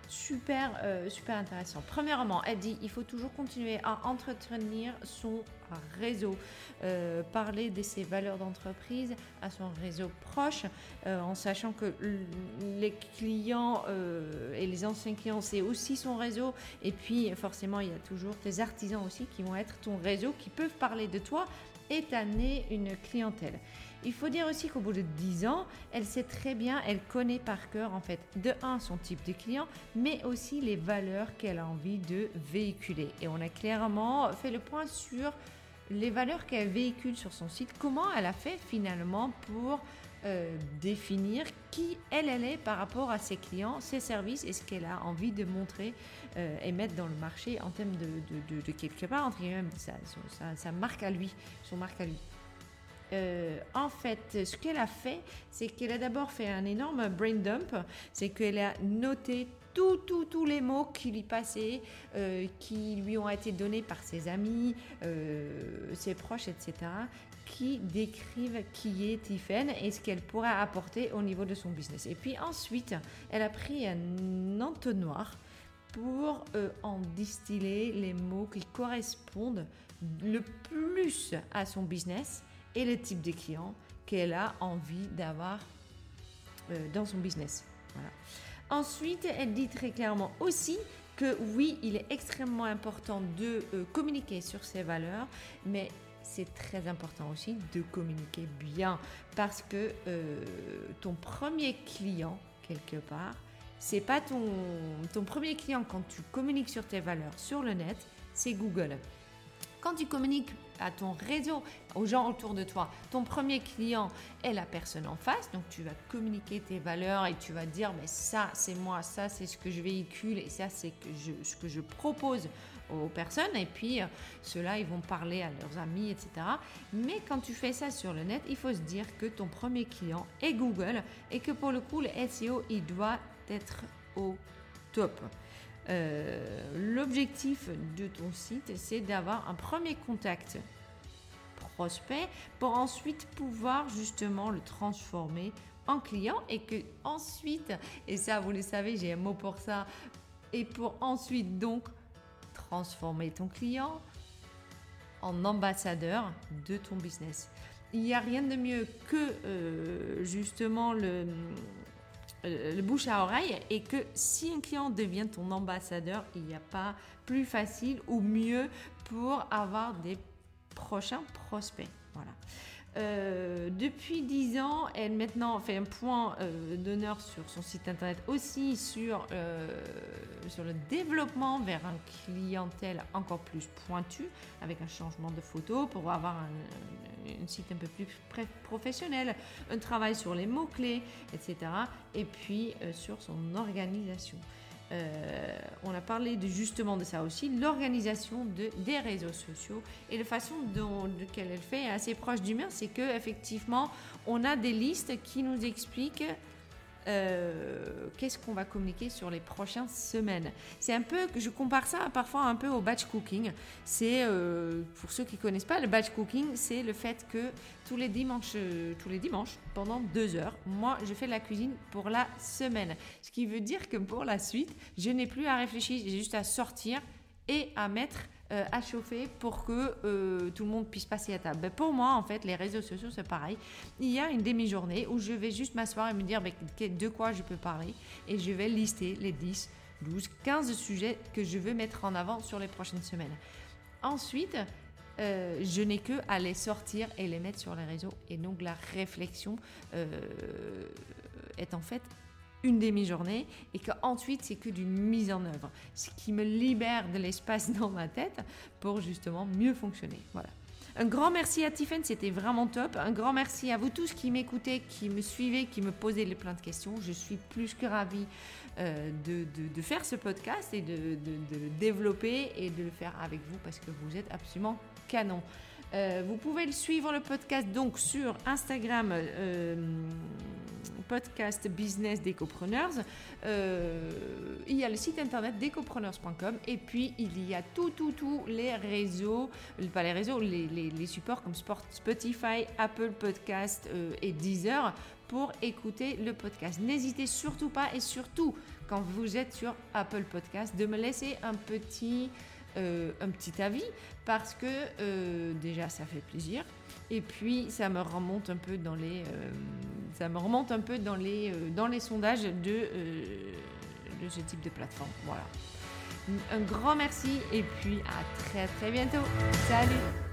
super, euh, super intéressant. Premièrement, elle dit il faut toujours continuer à entretenir son réseau, euh, parler de ses valeurs d'entreprise à son réseau proche, en sachant que les clients et les anciens clients, c'est aussi son réseau. Et puis, forcément, il y a toujours tes artisans aussi qui vont être ton réseau, qui peuvent parler de toi et t'amener une clientèle. Il faut dire aussi qu'au bout de 10 ans, elle sait très bien, elle connaît par cœur en fait de un son type de client, mais aussi les valeurs qu'elle a envie de véhiculer. Et on a clairement fait le point sur les valeurs qu'elle véhicule sur son site, comment elle a fait finalement pour euh, définir qui elle, elle est par rapport à ses clients, ses services et ce qu'elle a envie de montrer euh, et mettre dans le marché en termes de, quelque part, entre guillemets, sa marque à lui, son marque à lui. Euh, en fait, ce qu'elle a fait, c'est qu'elle a d'abord fait un énorme brain dump, c'est qu'elle a noté tous, les mots qui lui passaient, qui lui ont été donnés par ses amis, ses proches, etc., qui décrivent qui est Tiffen et ce qu'elle pourrait apporter au niveau de son business. Et puis ensuite, elle a pris un entonnoir pour en distiller les mots qui correspondent le plus à son business et le type de client qu'elle a envie d'avoir euh, dans son business. Ensuite, elle dit très clairement aussi que oui, il est extrêmement important de euh, communiquer sur ses valeurs, mais c'est très important aussi de communiquer bien parce que euh, ton premier client, quelque part, c'est pas ton, ton premier client quand tu communiques sur tes valeurs sur le net, c'est Google. Quand tu communiques à ton réseau, aux gens autour de toi, ton premier client est la personne en face, donc tu vas communiquer tes valeurs et tu vas dire, mais ça c'est moi, ça c'est ce que je véhicule et ça c'est ce que je propose aux personnes et puis euh, ceux-là ils vont parler à leurs amis etc. Mais quand tu fais ça sur le net, il faut se dire que ton premier client est Google et que pour le coup le SEO il doit être au top. Euh, l'objectif de ton site, c'est d'avoir un premier contact prospect pour ensuite pouvoir justement le transformer en client et que ensuite, et ça vous le savez, j'ai un mot pour ça, et pour ensuite donc transformer ton client en ambassadeur de ton business. Il n'y a rien de mieux que euh, justement le, euh, le bouche à oreille et que si un client devient ton ambassadeur, il n'y a pas plus facile ou mieux pour avoir des prochains prospects. Voilà. Euh, depuis 10 ans, elle maintenant fait un point euh, d'honneur sur son site internet aussi sur, sur le développement vers un clientèle encore plus pointu avec un changement de photo pour avoir un, site un peu plus professionnel, un travail sur les mots-clés, etc. Et puis euh, sur son organisation. Euh, on a parlé de, justement de ça aussi, l'organisation de, des réseaux sociaux et la façon dont elle fait est assez proche du mien, c'est que effectivement on a des listes qui nous expliquent euh, qu'est-ce qu'on va communiquer sur les prochaines semaines? C'est un peu, je compare ça parfois un peu au batch cooking. C'est, euh, pour ceux qui connaissent pas, le batch cooking, c'est le fait que tous les dimanches, euh, tous les dimanches, pendant deux heures, moi, je fais la cuisine pour la semaine. Ce qui veut dire que pour la suite, je n'ai plus à réfléchir, j'ai juste à sortir et à mettre euh, à chauffer pour que euh, tout le monde puisse passer à table. Ben, pour moi, en fait, les réseaux sociaux, c'est pareil. Il y a une demi-journée où je vais juste m'asseoir et me dire ben, de quoi je peux parler et je vais lister les 10, 12, 15 sujets que je veux mettre en avant sur les prochaines semaines. Ensuite, euh, je n'ai que à les sortir et les mettre sur les réseaux. Et donc la réflexion est en fait une demi-journée et qu'ensuite c'est que d'une mise en œuvre, ce qui me libère de l'espace dans ma tête pour justement mieux fonctionner. Voilà. Un grand merci à Tiffen, c'était vraiment top. Un grand merci à vous tous qui m'écoutez, qui me suivez, qui me posez plein de questions. Je suis plus que ravie euh, de, de, faire ce podcast et de, de, le développer et de le faire avec vous parce que vous êtes absolument canon. Euh, vous pouvez le suivre le podcast donc sur Instagram. Euh, podcast business d'Ecopreneurs. Euh, il y a le site internet d'ecopreneurs.com et puis il y a tout, tout, tout les réseaux, pas les réseaux, les, les, supports comme Spotify, Apple Podcast euh, et Deezer pour écouter le podcast. N'hésitez surtout pas et surtout quand vous êtes sur Apple Podcast de me laisser un petit, euh, un petit avis parce que déjà ça fait plaisir et puis, ça me remonte un peu dans les, euh, ça me remonte un peu dans les, euh, dans les sondages de, euh, de ce type de plateforme. Voilà. Un grand merci et puis à très très bientôt. Salut